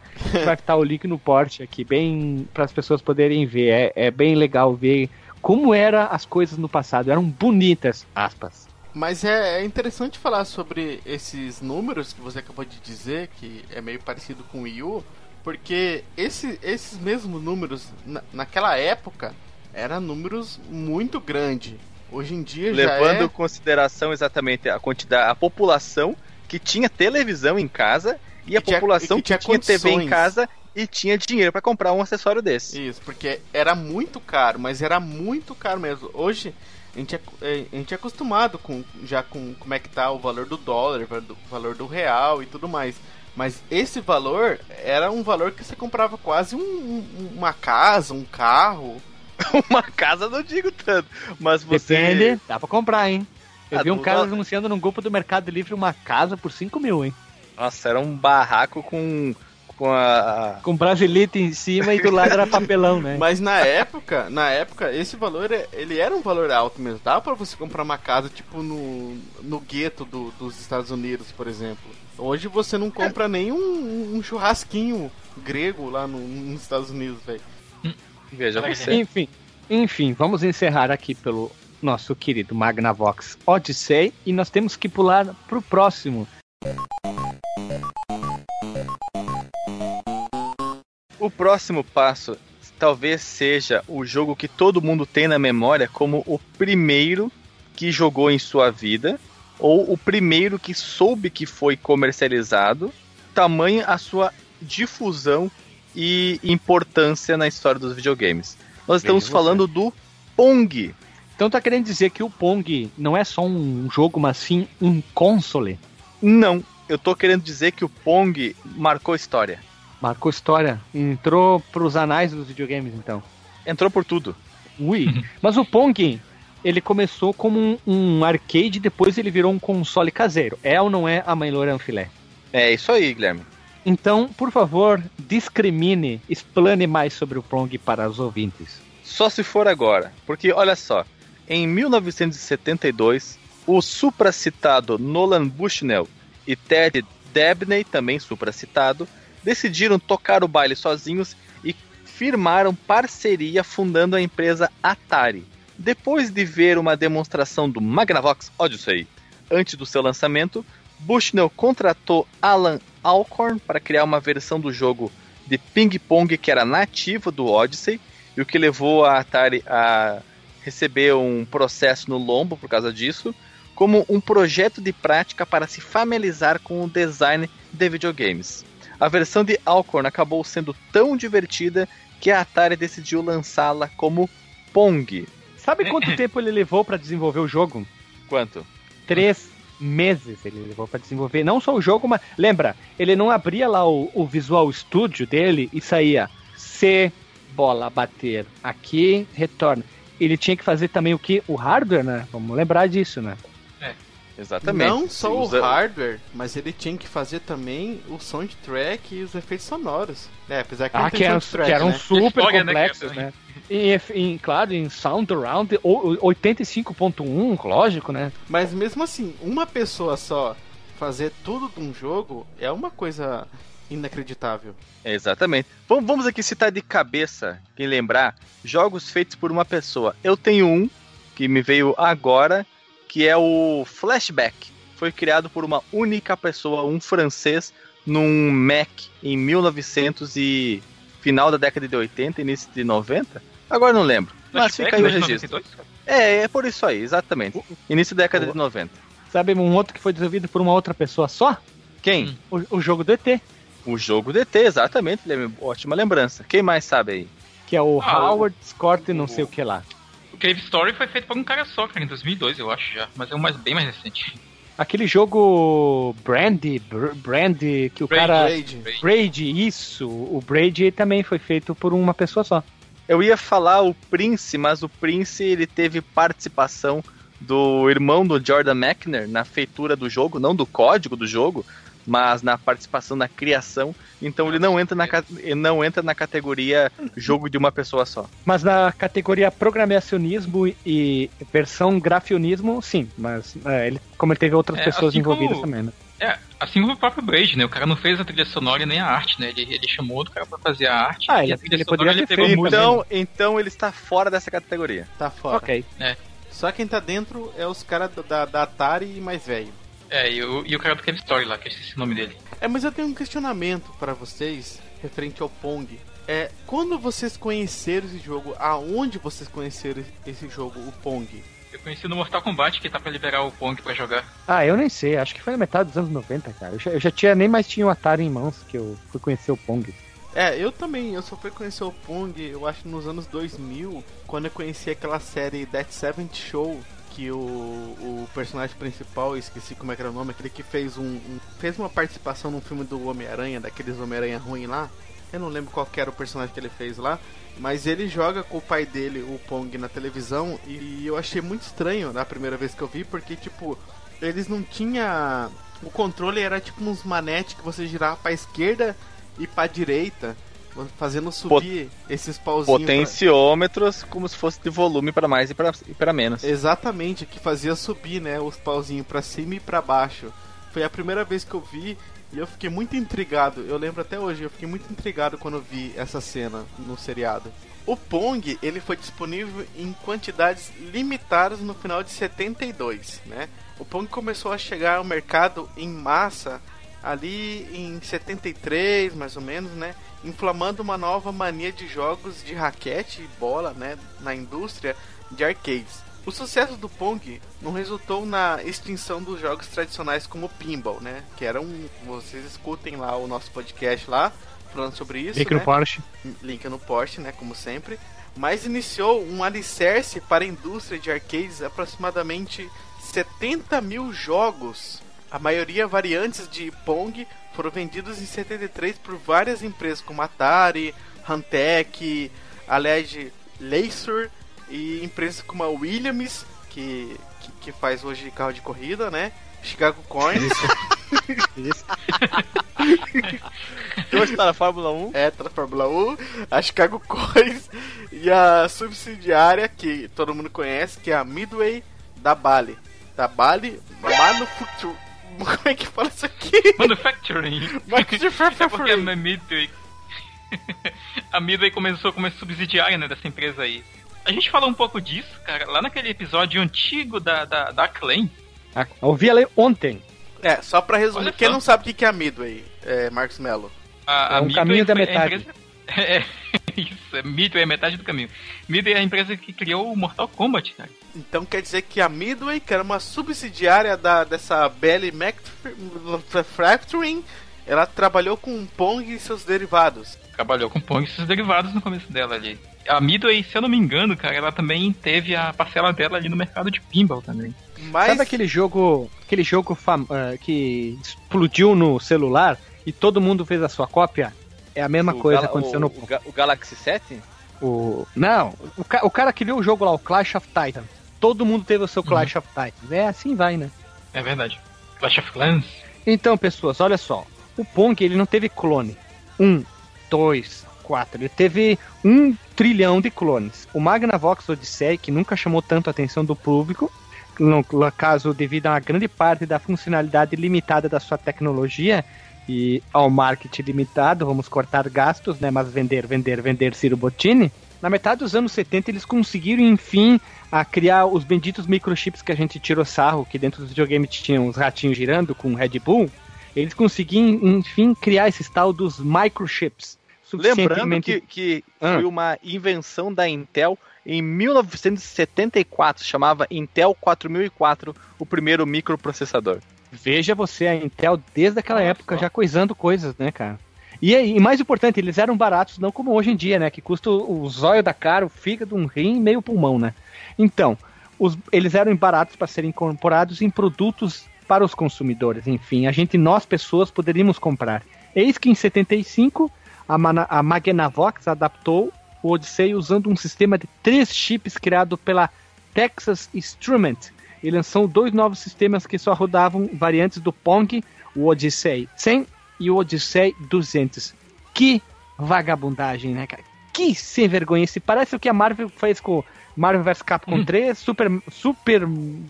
Vai estar o link no porte aqui, bem para as pessoas poderem ver. É, é bem legal ver como eram as coisas no passado. Eram bonitas, aspas. Mas é, é interessante falar sobre esses números que você acabou de dizer, que é meio parecido com o Wii U, porque esse- esses mesmos números, na- naquela época, eram números muito grandes. Hoje em dia Levando já em consideração exatamente a quantidade, a população que tinha televisão em casa e a tinha- população que que tinha tinha, TV em casa e tinha dinheiro para comprar um acessório é desse. isso, porque era muito caro, mas era muito caro mesmo. Hoje a gente é, é, a gente é acostumado com já com como é que tá o valor do dólar, o valor do- o valor do real e tudo mais. Mas esse valor era um valor que você comprava quase um- um- uma casa, um carro. [laughs] Uma casa não digo tanto, mas você Depende, dá pra comprar, hein? Eu Ah, vi um cara valor- anunciando num grupo do Mercado Livre uma casa por 5 mil, hein? Nossa, era um barraco com com a Com brasilite em cima e do lado era papelão, né? Mas na época, na época, esse valor é- ele era um valor alto mesmo. Dava pra você comprar uma casa tipo no, no gueto do- dos Estados Unidos, por exemplo. Hoje você não compra nem um, um churrasquinho grego lá no- nos Estados Unidos, velho. veja você. Enfim, enfim, vamos encerrar aqui pelo nosso querido Magnavox Odyssey e nós temos que pular pro próximo. O próximo passo talvez seja o jogo que todo mundo tem na memória como o primeiro que jogou em sua vida ou o primeiro que soube que foi comercializado, tamanha a sua difusão e importância na história dos videogames. Nós estamos falando do Pong. Então tá querendo dizer que o Pong não é só um jogo, mas sim um console. Não, eu tô querendo dizer que o Pong marcou história. Marcou história, entrou pros anais dos videogames, então. Entrou por tudo. Ui, mas o Pong, ele começou como um, um arcade, depois ele virou um console caseiro. É ou não é a mãe Loura filé? É isso aí, Guilherme. Então, por favor, discrimine, explane mais sobre o Pong para os ouvintes. Só se for agora, porque olha só, em 1972, o supracitado Nolan Bushnell e Ted Dabney, também supracitado, decidiram tocar o baile sozinhos e firmaram parceria fundando a empresa Atari. Depois de ver uma demonstração do Magnavox Odyssey antes do seu lançamento, Bushnell contratou Alan Alcorn para criar uma versão do jogo de ping-pong que era nativo do Odyssey e o que levou a Atari a receber um processo no lombo por causa disso, como um projeto de prática para se familiarizar com o design de videogames. A versão de Alcorn acabou sendo tão divertida que a Atari decidiu lançá-la como Pong. Sabe quanto [laughs] tempo ele levou para desenvolver o jogo? Quanto? Três meses ele levou para desenvolver. Não só o jogo, mas. Lembra, ele não abria lá o, o Visual Studio dele e saía C, bola, bater. Aqui, retorna. Ele tinha que fazer também o que? O hardware, né? Vamos lembrar disso, né? Exatamente. Não só usa- o hardware, mas ele tinha que fazer também o soundtrack e os efeitos sonoros. É, apesar que Ah, não que tem eram, soundtrack, que eram né? super História, né, complexos, cara? né? Em, em- claro, em Sound Around, o- o- 85.1, lógico, né? Mas mesmo assim, uma pessoa só fazer tudo de um jogo é uma coisa inacreditável. Exatamente. Vamos, vamos aqui citar de cabeça, quem lembrar, jogos feitos por uma pessoa. Eu tenho um que me veio agora, que é o Flashback. Foi criado por uma única pessoa, um francês, num Mac em 1900 e final da década de 80, início de 90. Agora não lembro. Mas fica aí o registro. É, é por isso aí, exatamente. Início da década de 90. Sabe um outro que foi desenvolvido por uma outra pessoa só? Quem? Hum. O, o jogo do ET, O jogo DT, exatamente. Ótima lembrança. Quem mais sabe aí? que é o Ah, Howard Scott e não sei o que lá. O Cave Story foi feito por um cara só, cara, em 2002, eu acho já. Mas é um mais, bem mais recente. Aquele jogo Brandy, Br- Brandy, que o Braid, cara... Braid. Braid, isso. O Braid também foi feito por uma pessoa só. Eu ia falar o Prince, mas o Prince ele teve participação do irmão do Jordan Mechner na feitura do jogo, não do código do jogo, mas na participação na criação. Então ele não entra na, não entra na categoria jogo de uma pessoa só. Mas na categoria programacionismo e versão grafionismo, sim. Mas é, ele, como ele teve outras É, pessoas assim envolvidas como- também, né? É, assim como o próprio Braid, né? O cara não fez a trilha sonora e nem a arte, né? Ele, ele chamou outro cara pra fazer a arte Ah, e ele- a trilha ele sonora poderia ele pegou feito música. Então, então ele está fora dessa categoria. Tá fora. Ok. Só quem tá dentro é os caras da, da Atari e mais velho. É, e o, e o cara do Cave Story lá, que eu esqueci o nome dele. É, mas eu tenho um questionamento pra vocês referente ao Pong. É, quando vocês conheceram esse jogo, aonde vocês conheceram esse jogo, o Pong? Eu conheci no Mortal Kombat que tá pra liberar o Pong pra jogar. Ah, eu nem sei. Acho que foi na metade dos anos 90, cara. Eu já, eu já tinha, nem mais tinha o Atari em mãos que eu fui conhecer o Pong. É, eu também, eu só fui conhecer o Pong, eu acho nos anos 2000, quando eu conheci aquela série That Seventh Show, que o, o personagem principal, esqueci como é que era o nome, aquele que fez um, um- fez uma participação num filme do Homem-Aranha, daqueles Homem-Aranha ruim lá. Eu não lembro qual era o personagem que ele fez lá, mas ele joga com o pai dele, o Pong, na televisão, e eu achei muito estranho na primeira vez que eu vi, porque tipo, eles não tinha o controle era tipo uns manetes que você girava pra esquerda e pra direita, fazendo subir esses pauzinhos. pra- Potenciômetros como se fosse de volume para mais e para para menos. Exatamente, que fazia subir, né, os pauzinhos pra cima e pra baixo. Foi a primeira vez que eu vi e eu fiquei muito intrigado. Eu lembro até hoje, eu fiquei muito intrigado quando vi essa cena no seriado. O Pong, ele foi disponível em quantidades limitadas no final de 72, né? O Pong começou a chegar ao mercado em massa ali em 73, mais ou menos, né? Inflamando uma nova mania de jogos de raquete e bola, né, na indústria de arcades. O sucesso do Pong não resultou na extinção dos jogos tradicionais como pinball, né? Que eram, vocês escutem lá o nosso podcast lá falando sobre isso, Link né? no Porsche. link no post, né, como sempre, mas iniciou um alicerce para a indústria de arcades aproximadamente 70 mil jogos. A maioria variantes de Pong foram vendidos em 73 por várias empresas como Atari, Hantec, Alleged Laser e empresas como a Williams, que, que, que faz hoje carro de corrida, né? Chicago Coins, Isso. [laughs] Hoje está na Fórmula 1. é, da Fórmula 1, a Chicago Coins [laughs] e a subsidiária que todo mundo conhece, que é a Midway da Bali. Da Bali Manufacture. Como é que fala isso aqui? Manufacturing. É porque a Manufacturing. [laughs] Midway. a Midway começou como subsidiária né, dessa empresa aí. A gente falou um pouco disso, cara, lá naquele episódio antigo da, da, da Acclaim. Ah, eu vi ela ontem. É, só pra resumir, Olha quem só. não sabe o que que é a Midway, é, Marcos Mello? A, É um Midway caminho da a metade. empresa- [laughs] É, isso, é Midway é metade do caminho. Midway é a empresa que criou o Mortal Kombat, cara. Então quer dizer que a Midway, que era uma subsidiária da, dessa Belly Manufacturing, ela trabalhou com Pong e seus derivados. Trabalhou com Pong e seus derivados no começo dela ali. A Midway, se eu não me engano, cara, ela também teve a parcela dela ali no mercado de pinball também. Mas Sabe aquele jogo, aquele jogo fam- eh, que explodiu no celular e todo mundo fez a sua cópia? É a mesma O coisa Gala- aconteceu o, no o, Ga- o Galaxy 7? o não, o, ca- o cara criou o jogo lá, o Clash of Titans. Todo mundo teve o seu Clash of Titans. É assim vai, né? É verdade. Clash of Clans. Então, pessoas, olha só. O Pong, ele não teve clone. Um, dois, quatro. Ele teve um trilhão de clones. O Magnavox Odyssey, que nunca chamou tanto a atenção do público, no no caso devido a uma grande parte da funcionalidade limitada da sua tecnologia e ao marketing limitado, vamos cortar gastos, né, mas vender, vender, vender Ciro Bottini. Na metade dos anos 70 eles conseguiram, enfim, a criar os benditos microchips que a gente tirou sarro, que dentro dos videogames tinham os ratinhos girando com Red Bull. Eles conseguiram, enfim, criar esse tal dos microchips. Lembrando que, que Ah. foi uma invenção da Intel em 1974, chamava Intel 4004, o primeiro microprocessador. Veja você, a Intel desde aquela época já coisando coisas, né, cara? E, e mais importante, eles eram baratos, não como hoje em dia, né? Que custa o zóio da cara, o fígado, um rim e meio pulmão, né? Então, os- eles eram baratos para serem incorporados em produtos para os consumidores. Enfim, a gente, nós pessoas, poderíamos comprar. Eis que em 75, a, a Magnavox adaptou o Odyssey usando um sistema de três chips criado pela Texas Instrument e lançou dois novos sistemas que só rodavam variantes do Pong, o Odyssey 100 e o Odyssey 200. Que vagabundagem, né, cara? Que sem vergonha. Se parece o que a Marvel fez com Marvel vs Capcom 3, Super, Super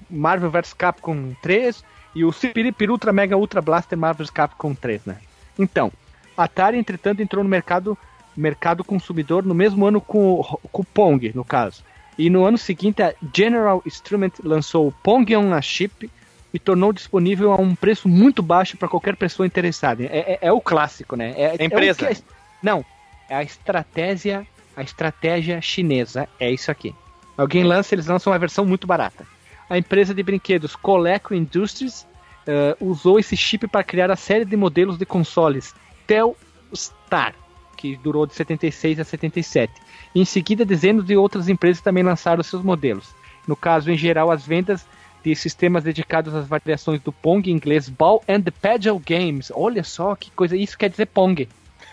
Marvel vs Capcom 3 e o Super Ultra Mega Ultra Blaster Marvel vs Capcom 3, né? Então, a Atari, entretanto, entrou no mercado, mercado consumidor no mesmo ano com, o- com o Pong, no caso. E no ano seguinte, a General Instrument lançou o Pong on a Chip e tornou disponível a um preço muito baixo para qualquer pessoa interessada. É, é- é o clássico, né? É, é o Empresa. que- não, é a estratégia, a estratégia chinesa. É isso aqui. Alguém lança, eles lançam uma versão muito barata. A empresa de brinquedos Coleco Industries eh, usou esse chip para criar a série de modelos de consoles Telstar, que durou de 76 a 77. E em seguida, dezenas de outras empresas também lançaram seus modelos. No caso, em geral, as vendas de sistemas dedicados às variações do Pong em inglês Ball and Paddle Games. Olha só que coisa, isso quer dizer Pong.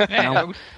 É,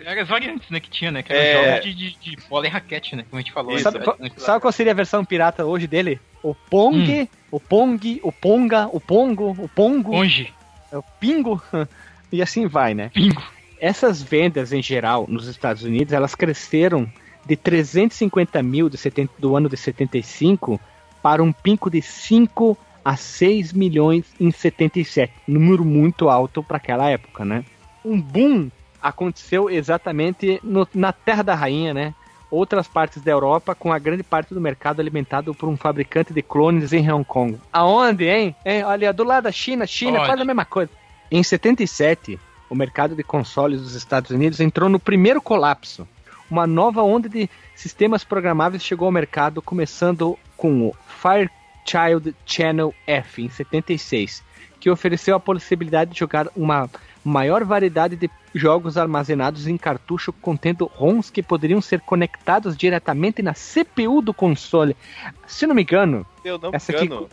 eram as variantes, né, que tinha, né? Que eram É. jogos de, de, de bola e raquete, né? Como a gente falou. Isso, Sabe, qual, sabe qual seria a versão pirata hoje dele? O Pong, o Pong, o Ponga, o Pongo, o Pongo, Onde? é o Pingo, [laughs] e assim vai, né? Pingo. Essas vendas em geral nos Estados Unidos, elas cresceram de 350 mil de 70 do ano de 75 para um pico de 5 a 6 milhões em 77. Número muito alto para aquela época, né? Um boom aconteceu exatamente no- na Terra da Rainha, né? Outras partes da Europa, com a grande parte do mercado alimentado por um fabricante de clones em Hong Kong. Aonde, hein? hein? Olha, do lado da China, China, Onde? quase a mesma coisa. Em 77, o mercado de consoles dos Estados Unidos entrou no primeiro colapso. Uma nova onda de sistemas programáveis chegou ao mercado, começando com o Fairchild Channel F em 76, que ofereceu a possibilidade de jogar uma maior variedade de jogos armazenados em cartucho contendo ROMs que poderiam ser conectados diretamente na CPU do console. Se não me engano, Eu não Essa me aqui- engano.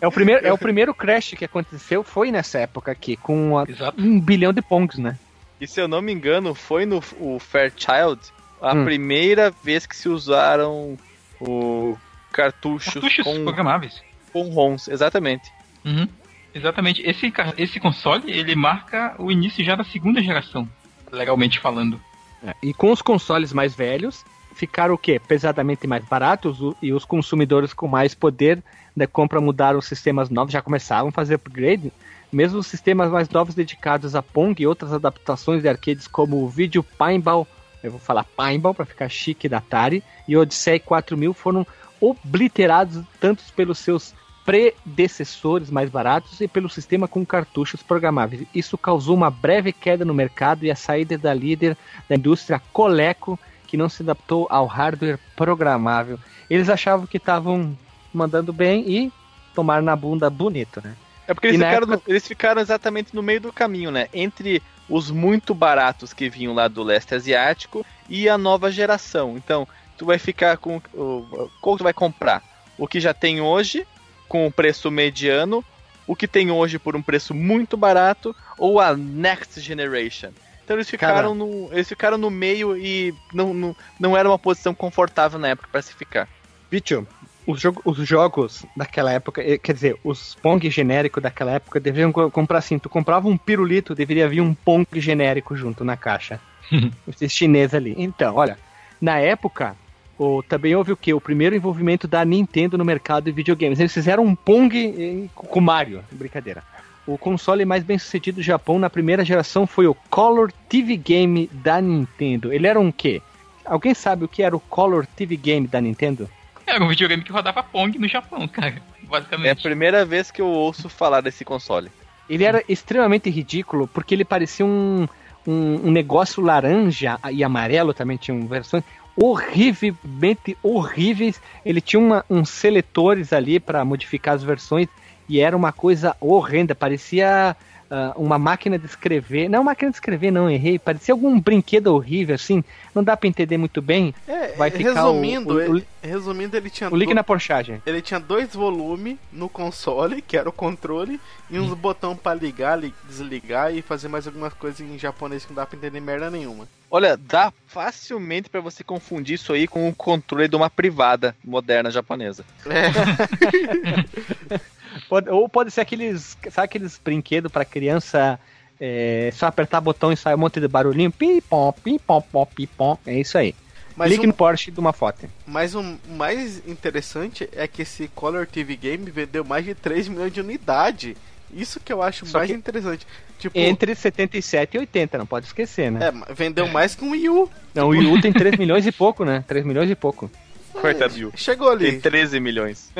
é o primeiro, é o [laughs] primeiro crash que aconteceu, foi nessa época aqui, com a- um bilhão de pongs, né? E se eu não me engano, foi no o Fairchild a Hum. primeira vez que se usaram o cartuchos, Cartuchos com, programáveis. com ROMs, exatamente. Uhum. Exatamente. Esse, esse console, ele marca o início já da segunda geração, legalmente falando. É, E com os consoles mais velhos, ficaram o quê? Pesadamente mais baratos e os consumidores com mais poder da compra mudaram os sistemas novos, já começavam a fazer upgrade. Mesmo os sistemas mais novos dedicados a Pong e outras adaptações de arcades como o Video Pinball, eu vou falar Pinball para ficar chique da Atari, e o Odyssey 4000 foram obliterados tanto pelos seus predecessores mais baratos e pelo sistema com cartuchos programáveis. Isso causou uma breve queda no mercado e a saída da líder da indústria Coleco, que não se adaptou ao hardware programável. Eles achavam que estavam mandando bem e tomaram na bunda bonito, né? É porque eles ficaram, época- eles ficaram exatamente no meio do caminho, né? Entre os muito baratos que vinham lá do leste asiático e a nova geração. Então, tu vai ficar com. o- Qual tu vai comprar? O que já tem hoje, com o preço mediano, o que tem hoje por um preço muito barato, ou a Next Generation. Então eles ficaram, Cara. no, eles ficaram no meio e não, não, não era uma posição confortável na época para se ficar. Bicho, os, jogo- os jogos daquela época, eh, quer dizer, os Pong genéricos daquela época deveriam co- comprar assim, tu comprava um pirulito, deveria vir um Pong genérico junto na caixa. [laughs] Esse chinês ali. Então, olha, na época, o, também houve o quê? O primeiro envolvimento da Nintendo no mercado de videogames. Eles fizeram um Pong eh, com o Mario, brincadeira. O console mais bem sucedido do Japão na primeira geração foi o Color TV Game da Nintendo. Ele era um quê? Alguém sabe o que era o Color TV Game da Nintendo? Era um videogame que rodava Pong no Japão, cara. É a Basicamente. primeira vez que eu ouço falar desse console. Ele era extremamente ridículo porque ele parecia um, um, um negócio laranja e amarelo também tinham versões horrivelmente horríveis. Ele tinha uma, uns seletores ali para modificar as versões e era uma coisa horrenda. Parecia ah, uma máquina de escrever. Não, máquina de escrever, não, errei. Parecia algum brinquedo horrível assim. Não dá para entender muito bem. É, Vai ficar o- resumindo, o- o- ele, resumindo, ele tinha O link do- na porchagem. ele tinha dois volumes no console, que era o controle, e uns botão pra ligar, li- desligar e fazer mais algumas coisas em japonês que não dá pra entender merda nenhuma. Olha, dá facilmente pra você confundir isso aí com o controle de uma privada moderna japonesa. [laughs] Pode- ou pode ser aqueles, sabe aqueles brinquedos para criança é, só apertar botão e sai um monte de barulhinho? Pim, pom, pim, pom, pom, pim, pom. É isso aí. Mas Link um, no Porsche de uma foto. mas o mais interessante é que esse Color TV Game vendeu mais de 3 milhões de unidades. Isso que eu acho Só mais interessante. Tipo, Entre 77 e 80, não pode esquecer, né? é, vendeu mais que um Wii U. Não, o Wii U tem 3 milhões e pouco, né? 3 milhões e pouco. Coitado Yu. Chegou Tem ali. 13 milhões.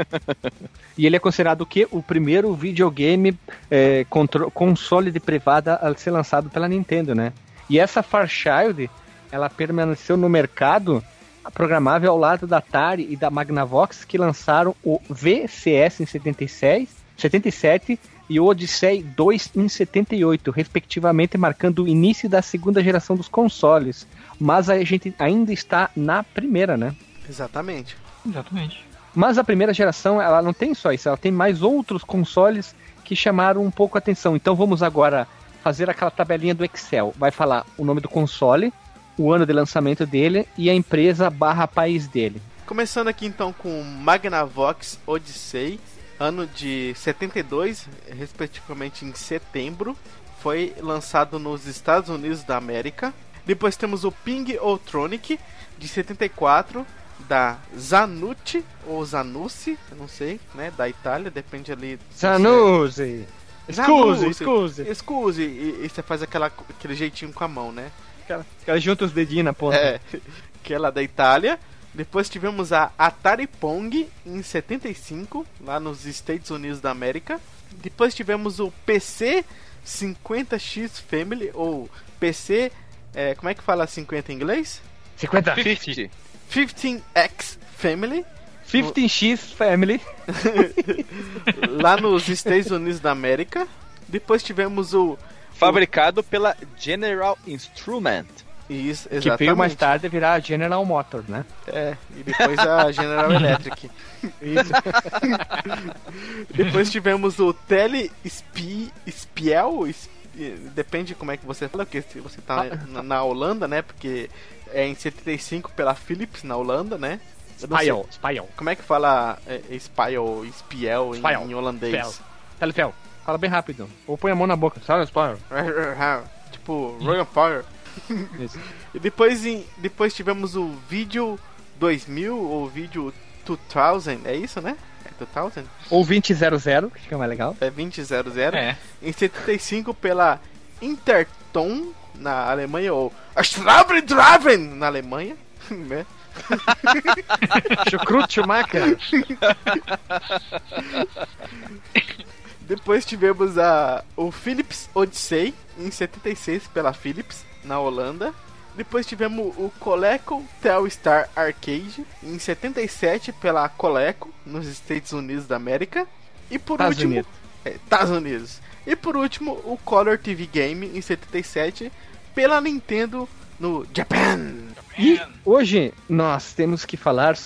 E ele é considerado o quê? O primeiro videogame é, console de privada a ser lançado pela Nintendo, né? E essa Fairchild, ela permaneceu no mercado programável ao lado da Atari e da Magnavox, que lançaram o VCS em 76, 77 e o Odyssey 2 em 78, respectivamente, marcando o início da segunda geração dos consoles. Mas a gente ainda está na primeira, né? Exatamente. Exatamente. Mas a primeira geração, ela não tem só isso, ela tem mais outros consoles que chamaram um pouco a atenção. Então vamos agora fazer aquela tabelinha do Excel. Vai falar o nome do console, o ano de lançamento dele e a empresa barra país dele. Começando aqui então com Magnavox Odyssey, ano de 72, respectivamente em setembro, foi lançado nos Estados Unidos da América. Depois temos o Ping Otronic de 74 da Zanucci ou Zanussi, eu não sei, né, da Itália, depende ali. Zanussi! Excuse, excuse! Excuse, e, e você faz aquela, aquele jeitinho com a mão, né? Aquela, aquela junta os dedinhos na ponta. É, [laughs] que é lá da Itália. Depois tivemos a Atari Pong em 75, lá nos Estados Unidos da América. Depois tivemos o PC 50X Family, ou PC. é, como é que fala 50 em inglês? 50. 50. 15X Family, 15X Family. [laughs] lá nos Estados Unidos da América. Depois tivemos o. Fabricado pela General Instrument. Isso, Que exatamente. veio mais tarde virar General Motors, né? É, e depois a General Electric. Isso. [laughs] Depois tivemos o Tele Spi, Spiel, Spi- depende como é que você fala, porque se você tá na, na Holanda, né? Porque é em 75 pela Philips na Holanda, né? Spiel, Spiel. Como é que fala é, Spiel, Spiel em, Spiel. em holandês? Telefel. Fala bem rápido. Ou põe a mão na boca. Sabe, Spiel? [laughs] tipo, Royal Fire. [laughs] E depois, em, depois tivemos o vídeo 2000 ou vídeo 2000, é isso, né? É 2000? Ou 2000, que fica mais legal. É 2000. É. em 75 pela Interton na Alemanha ou Straben na Alemanha, [laughs] né? Chucrute Schumacher. [laughs] Depois tivemos a, o Philips Odyssey, em 76, pela Philips, na Holanda. Depois tivemos o Coleco Telstar Arcade, em 77, pela Coleco, nos Estados Unidos da América. E por Estados último... Unidos. É, Estados Unidos. E por último, o Color TV Game, em 77, pela Nintendo no Japan. E hoje nós temos que falar.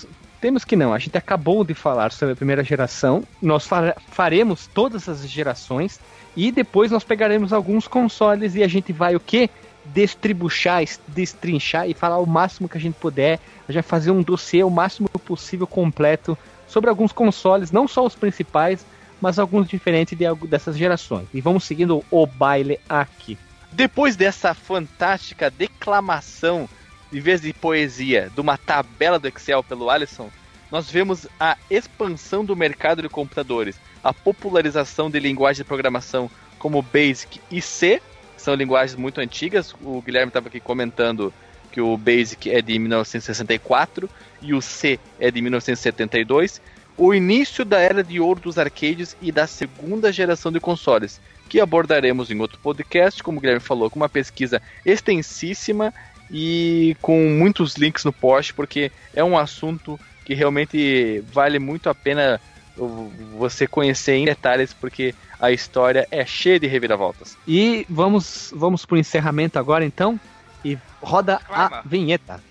Temos que não, a gente acabou de falar sobre a primeira geração. Nós fa- faremos todas as gerações e depois nós pegaremos alguns consoles e a gente vai o quê? Destribuchar, es- destrinchar e falar o máximo que a gente puder. Vai fazer um dossiê o máximo possível completo sobre alguns consoles, não só os principais, mas alguns diferentes de, dessas gerações. E vamos seguindo o baile aqui. Depois dessa fantástica declamação, em vez de poesia, de uma tabela do Excel pelo Alisson, nós vemos a expansão do mercado de computadores, a popularização de linguagens de programação como Basic e C, que são linguagens muito antigas. O Guilherme estava aqui comentando que o Basic é de 1964 e o C é de 1972. O início da era de ouro dos arcades e da segunda geração de consoles, que abordaremos em outro podcast, como o Guilherme falou, com uma pesquisa extensíssima e com muitos links no post, porque é um assunto que realmente vale muito a pena você conhecer em detalhes, porque a história é cheia de reviravoltas. E vamos, vamos pro encerramento agora então. E roda a vinheta.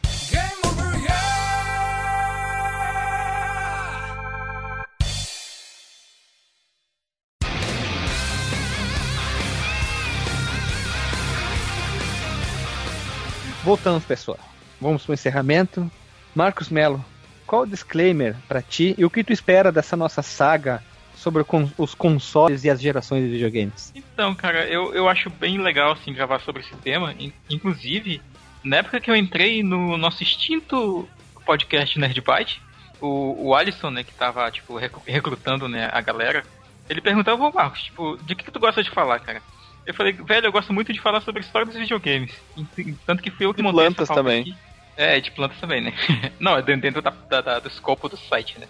Voltamos, pessoal. Vamos pro encerramento. Marcos Melo, qual o disclaimer pra ti e o que tu espera dessa nossa saga sobre o os consoles e as gerações de videogames? Então, cara, eu, eu acho bem legal assim gravar sobre esse tema. In- Inclusive, na época que eu entrei no nosso extinto podcast Nerd Byte, o, o Alisson, né, que tava, tipo, recru- recrutando, né, a galera, ele perguntava, ô Marcos, tipo, de que, que tu gosta de falar, cara? Eu falei, velho, eu gosto muito de falar sobre a história dos videogames. Tanto que fui eu que De montei plantas também. aqui. É, de plantas também, né? [laughs] Não, é dentro da, da- da- do escopo do site, né?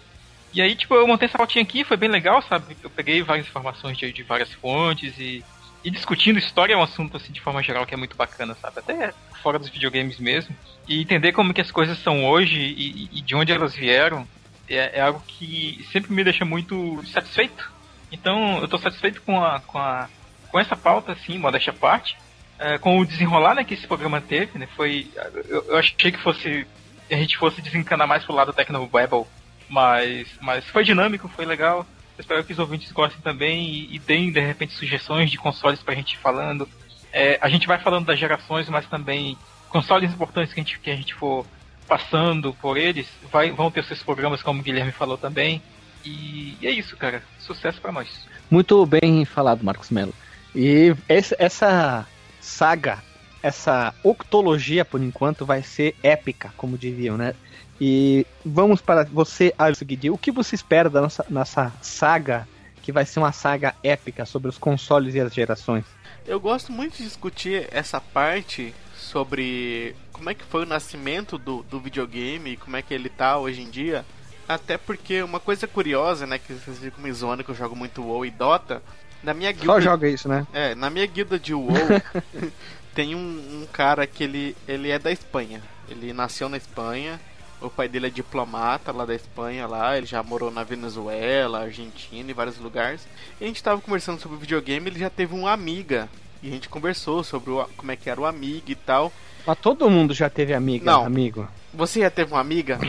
E aí, tipo, eu montei essa pautinha aqui, foi bem legal, sabe? Eu peguei várias informações de, de várias fontes e, e discutindo história é um assunto, assim, de forma geral que é muito bacana, sabe? Até fora dos videogames mesmo. E entender como que as coisas são hoje e, e de onde elas vieram é, é algo que sempre me deixa muito satisfeito. Então, eu tô satisfeito com a, com a com essa pauta, assim, modéstia à parte. É, com o desenrolar né, que esse programa teve, né? Foi. Eu, eu achei que fosse. A gente fosse desencanar mais pro lado Tecnobabble, mas, mas foi dinâmico, foi legal. Espero que os ouvintes gostem também e, e deem, de repente, sugestões de consoles pra gente falando. É, a gente vai falando das gerações, mas também consoles importantes que a gente, que a gente for passando por eles, vai, vão ter seus programas, como o Guilherme falou também. E, e é isso, cara. Sucesso pra nós. Muito bem falado, Marcos Melo. E essa saga, essa octologia, por enquanto, vai ser épica, como diziam, né? E vamos para você, Alisson Guidi. O que você espera da nossa, nossa saga, que vai ser uma saga épica sobre os consoles e as gerações? Eu gosto muito de discutir essa parte sobre como é que foi o nascimento do, do videogame, como é que ele tá hoje em dia. Até porque uma coisa curiosa, né, que vocês ficam me zoando que eu jogo muito WoW e Dota, na minha Só guilda, joga isso, né? é, na minha guilda de WoW [laughs] tem um, um cara que ele, ele é da Espanha. Ele nasceu na Espanha, o pai dele é diplomata lá da Espanha lá, ele já morou na Venezuela, Argentina e vários lugares. E a gente tava conversando sobre videogame, ele já teve uma amiga e a gente conversou sobre o- como é que era o amigo e tal. Mas todo mundo já teve amiga, Não. amigo. Você já teve uma amiga?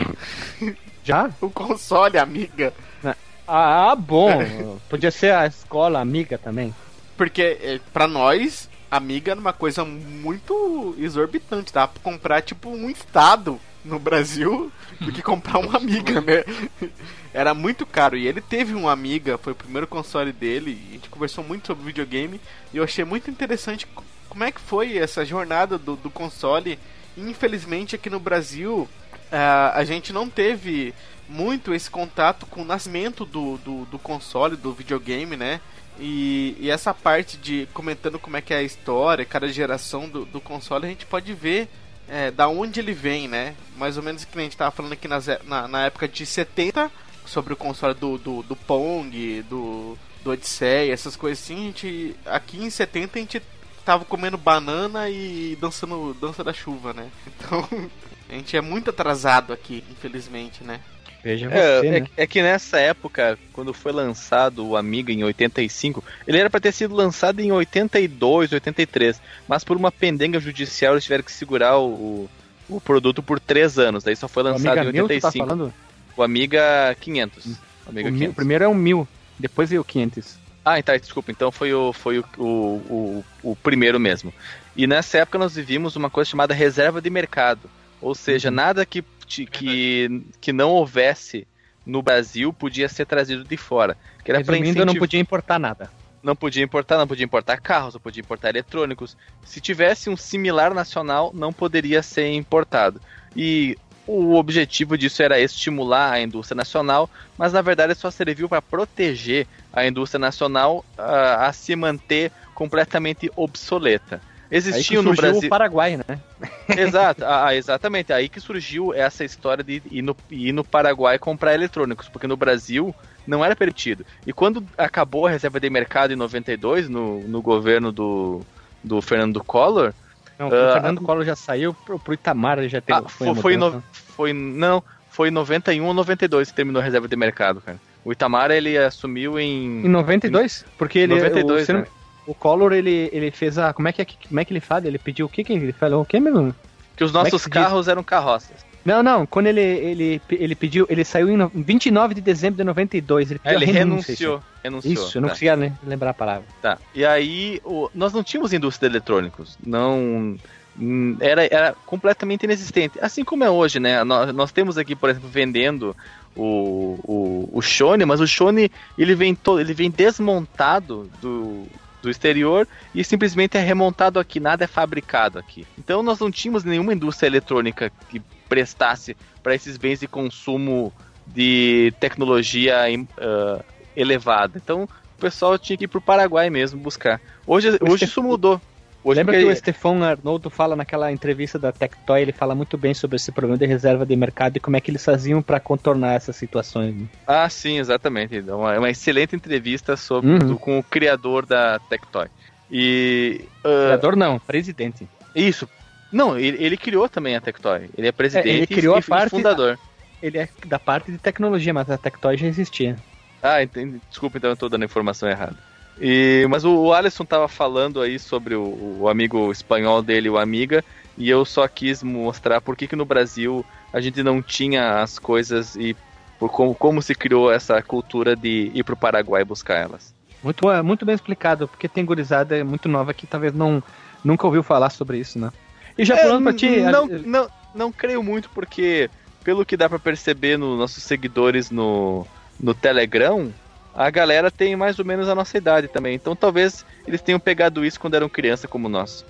Já? [laughs] O console amiga? Ah, bom. [laughs] Podia ser a escola amiga também. Porque é, pra nós, amiga era uma coisa muito exorbitante. Pra comprar tipo um estado no Brasil [laughs] do que comprar uma amiga, né? [laughs] Era muito caro. E ele teve uma amiga, foi o primeiro console dele. E a gente conversou muito sobre videogame. E eu achei muito interessante co- como é que foi essa jornada do, do console. Infelizmente aqui no Brasil ah, a gente não teve muito esse contato com o nascimento do, do, do console, do videogame, né? E, e essa parte de comentando como é que é a história, cada geração do, do console, a gente pode ver é, da onde ele vem, né? Mais ou menos que a gente tava falando aqui nas, na, na época de 70, sobre o console do, do, do Pong, do, do Odisseia, essas coisas assim, a gente, aqui em 70 a gente tava comendo banana e dançando dança da chuva, né? [laughs] Então, a gente é muito atrasado aqui, infelizmente, né? Veja É, você, é- né? é que nessa época, quando foi lançado o Amiga em 85, ele era pra ter sido lançado em 82, 83, mas por uma pendenga judicial eles tiveram que segurar o, o produto por 3 anos, daí só foi O lançado em Mil, tu tá 85. falando? O Amiga 500. O O, Amiga mil, 500. primeiro é o mil, depois veio o 500. Ah, então, desculpa. Então foi o, foi o, o, o, o primeiro mesmo. E nessa época nós vivíamos uma coisa chamada reserva de mercado. Ou seja, nada que, que, que não houvesse no Brasil podia ser trazido de fora. Que era Resumindo, eu não podia importar nada. não podia importar, não podia importar carros, não podia importar eletrônicos. Se tivesse um similar nacional, não poderia ser importado. E o objetivo disso era estimular a indústria nacional, mas na verdade só serviu para proteger a indústria nacional ah, a se manter completamente obsoleta. Existiam no Brasil. o Paraguai, né? [laughs] Exato, ah, exatamente. Aí que surgiu essa história de ir no, ir no Paraguai comprar eletrônicos, porque no Brasil não era permitido. E quando acabou a reserva de mercado em 92, no, no governo do, do Fernando Collor, Não, Ah, o Fernando Collor já saiu pro, pro Itamar, ele já teve. ah, foi, foi, no, foi não, foi em 91 ou 92 que terminou a reserva de mercado, cara. O Itamar ele assumiu em Em 92? Porque ele. 92, o, né? O Collor, ele, ele fez a. Como é que, é, que- como é que ele fala? Ele pediu o que que ele falou? O que mesmo? que os como é que nossos se diz? carros eram carroças. Não, não, quando ele, ele, ele pediu, ele saiu em no- 29 de dezembro de 92, ele Aí pediu ele renunciou, renunciou. Isso, eu não tá. conseguia lembrar a palavra. Tá. E aí, o- nós não tínhamos indústria de eletrônicos. Não. hum, Era, era completamente inexistente. Assim como é hoje, né? Nós, nós temos aqui, por exemplo, vendendo o, o, o Shone, mas o Shone ele vem, todo, ele vem desmontado do, do exterior e simplesmente é remontado aqui, nada é fabricado aqui. Então nós não tínhamos nenhuma indústria eletrônica que prestasse para esses bens de consumo de tecnologia ah, elevada. Então o pessoal tinha que ir pro Paraguai mesmo buscar. Hoje, hoje isso mudou. Hoje Lembra porque- que o Stefan Arnoldo fala naquela entrevista da Tectoy, ele fala muito bem sobre esse problema de reserva de mercado e como é que eles faziam para contornar essas situações. né? Ah, sim, exatamente. É uma, é uma excelente entrevista sobre, Uhum. do- com o criador da Tectoy. E. ah, Criador não, presidente. isso. Não, ele, ele criou também a Tectoy. Ele é presidente É, ele criou e, a parte- fundador. Ele é da parte de tecnologia, mas a Tectoy já existia. Ah, entendi. desculpa, então eu tô dando a informação errada. E, mas o, o Alisson tava falando aí sobre o, o amigo espanhol dele, o Amiga, e eu só quis mostrar por que, que no Brasil a gente não tinha as coisas e por como, como se criou essa cultura de ir pro Paraguai buscar elas. Muito, bom, muito bem explicado, porque tem gurizada muito nova que talvez não nunca ouviu falar sobre isso, né? E já falando pra ti, É, não, a- não, não creio muito, porque pelo que dá pra perceber nos nossos seguidores no, no Telegram, a galera tem mais ou menos a nossa idade também. Então talvez eles tenham pegado isso quando eram criança como nós.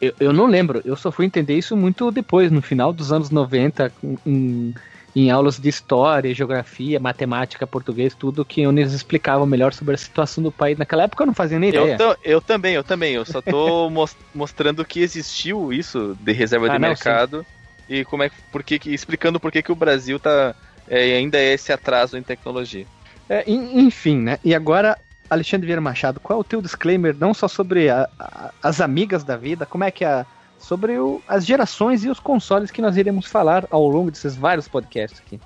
eu, eu- não lembro, eu só fui entender isso muito depois, no final dos anos 90, em, em- aulas de história, geografia, matemática, português, tudo que eles explicavam melhor sobre a situação do país. Naquela época eu não fazia nem Eu, ideia. eu também, eu também. Eu só tô [laughs] mos- mostrando que existiu isso de reserva Ah, de não, mercado e como é que, por que, que- explicando por que, que o Brasil tá é, ainda é esse atraso em tecnologia. É, en- enfim, né? E agora, Alexandre Vieira Machado, qual é o teu disclaimer, não só sobre a- a- as amigas da vida, como é que é sobre o- as gerações e os consoles que nós iremos falar ao longo desses vários podcasts aqui.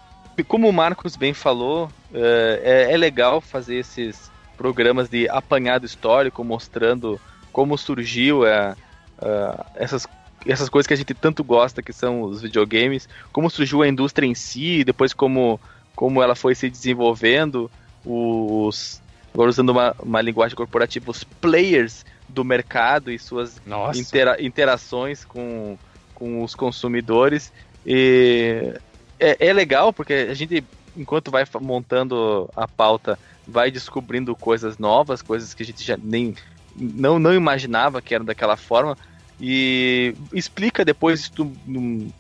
Como o Marcos bem falou, é, é- é legal fazer esses programas de apanhado histórico, mostrando como surgiu é, é, essas, essas coisas que a gente tanto gosta, que são os videogames, como surgiu a indústria em si, depois como, como ela foi se desenvolvendo, os, agora usando uma, uma linguagem corporativa, os players do mercado e suas intera- interações com, com os consumidores. E é, é legal porque a gente, enquanto vai montando a pauta, vai descobrindo coisas novas, coisas que a gente já nem não, não imaginava que eram daquela forma. E explica depois, tu,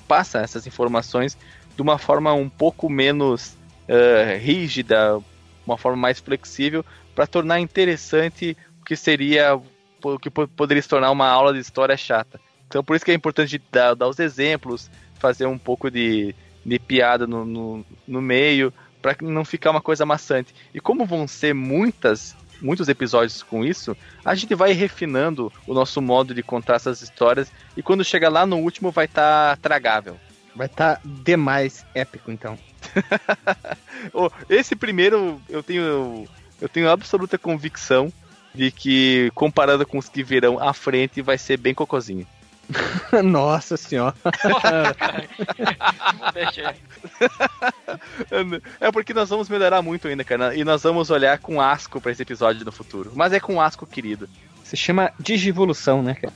passa essas informações de uma forma um pouco menos eh, rígida, uma forma mais flexível, para tornar interessante o que seria o que po- poderia se tornar uma aula de história chata. Então por isso que é importante dar, dar os exemplos, fazer um pouco de, de piada no, no, no meio, para não ficar uma coisa maçante. E como vão ser muitas muitos episódios com isso, a gente vai refinando o nosso modo de contar essas histórias e quando chegar lá no último vai estar tá tragável. Vai estar tá demais épico, então. [laughs] Esse primeiro eu tenho eu tenho absoluta convicção de que comparado com os que virão à frente vai ser bem cocozinho. [laughs] Nossa senhora. [laughs] é porque nós vamos melhorar muito ainda, cara. E nós vamos olhar com asco para esse episódio no futuro. Mas é com asco, querido. Se chama digivolução, né, cara?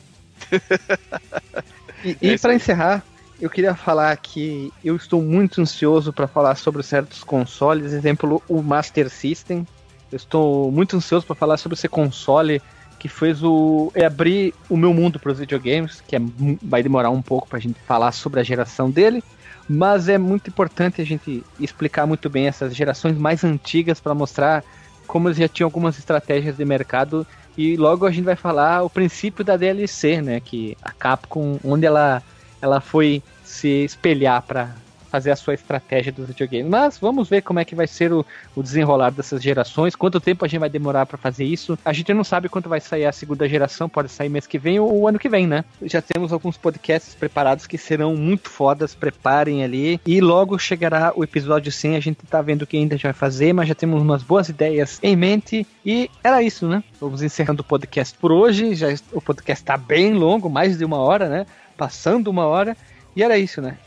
e e para encerrar, eu queria falar que eu estou muito ansioso para falar sobre certos consoles, exemplo, o Master System. Eu estou muito ansioso para falar sobre esse console que fez o é abrir o meu mundo para os videogames, que é, vai demorar um pouco para a gente falar sobre a geração dele, mas é muito importante a gente explicar muito bem essas gerações mais antigas para mostrar como eles já tinham algumas estratégias de mercado e logo a gente vai falar o princípio da DLC, né, que a Capcom onde ela ela foi se espelhar para fazer a sua estratégia dos videogames. Mas vamos ver como é que vai ser o, o desenrolar dessas gerações, quanto tempo a gente vai demorar para fazer isso. A gente não sabe quanto vai sair a segunda geração, pode sair mês que vem ou o ano que vem, né? Já temos alguns podcasts preparados que serão muito fodas, preparem ali. E logo chegará o episódio 100, a gente tá vendo o que ainda já vai fazer, mas já temos umas boas ideias em mente. E era isso, né? Vamos encerrando o podcast por hoje. Já o podcast tá bem longo, mais de uma hora, né? Passando uma hora. E era isso, né?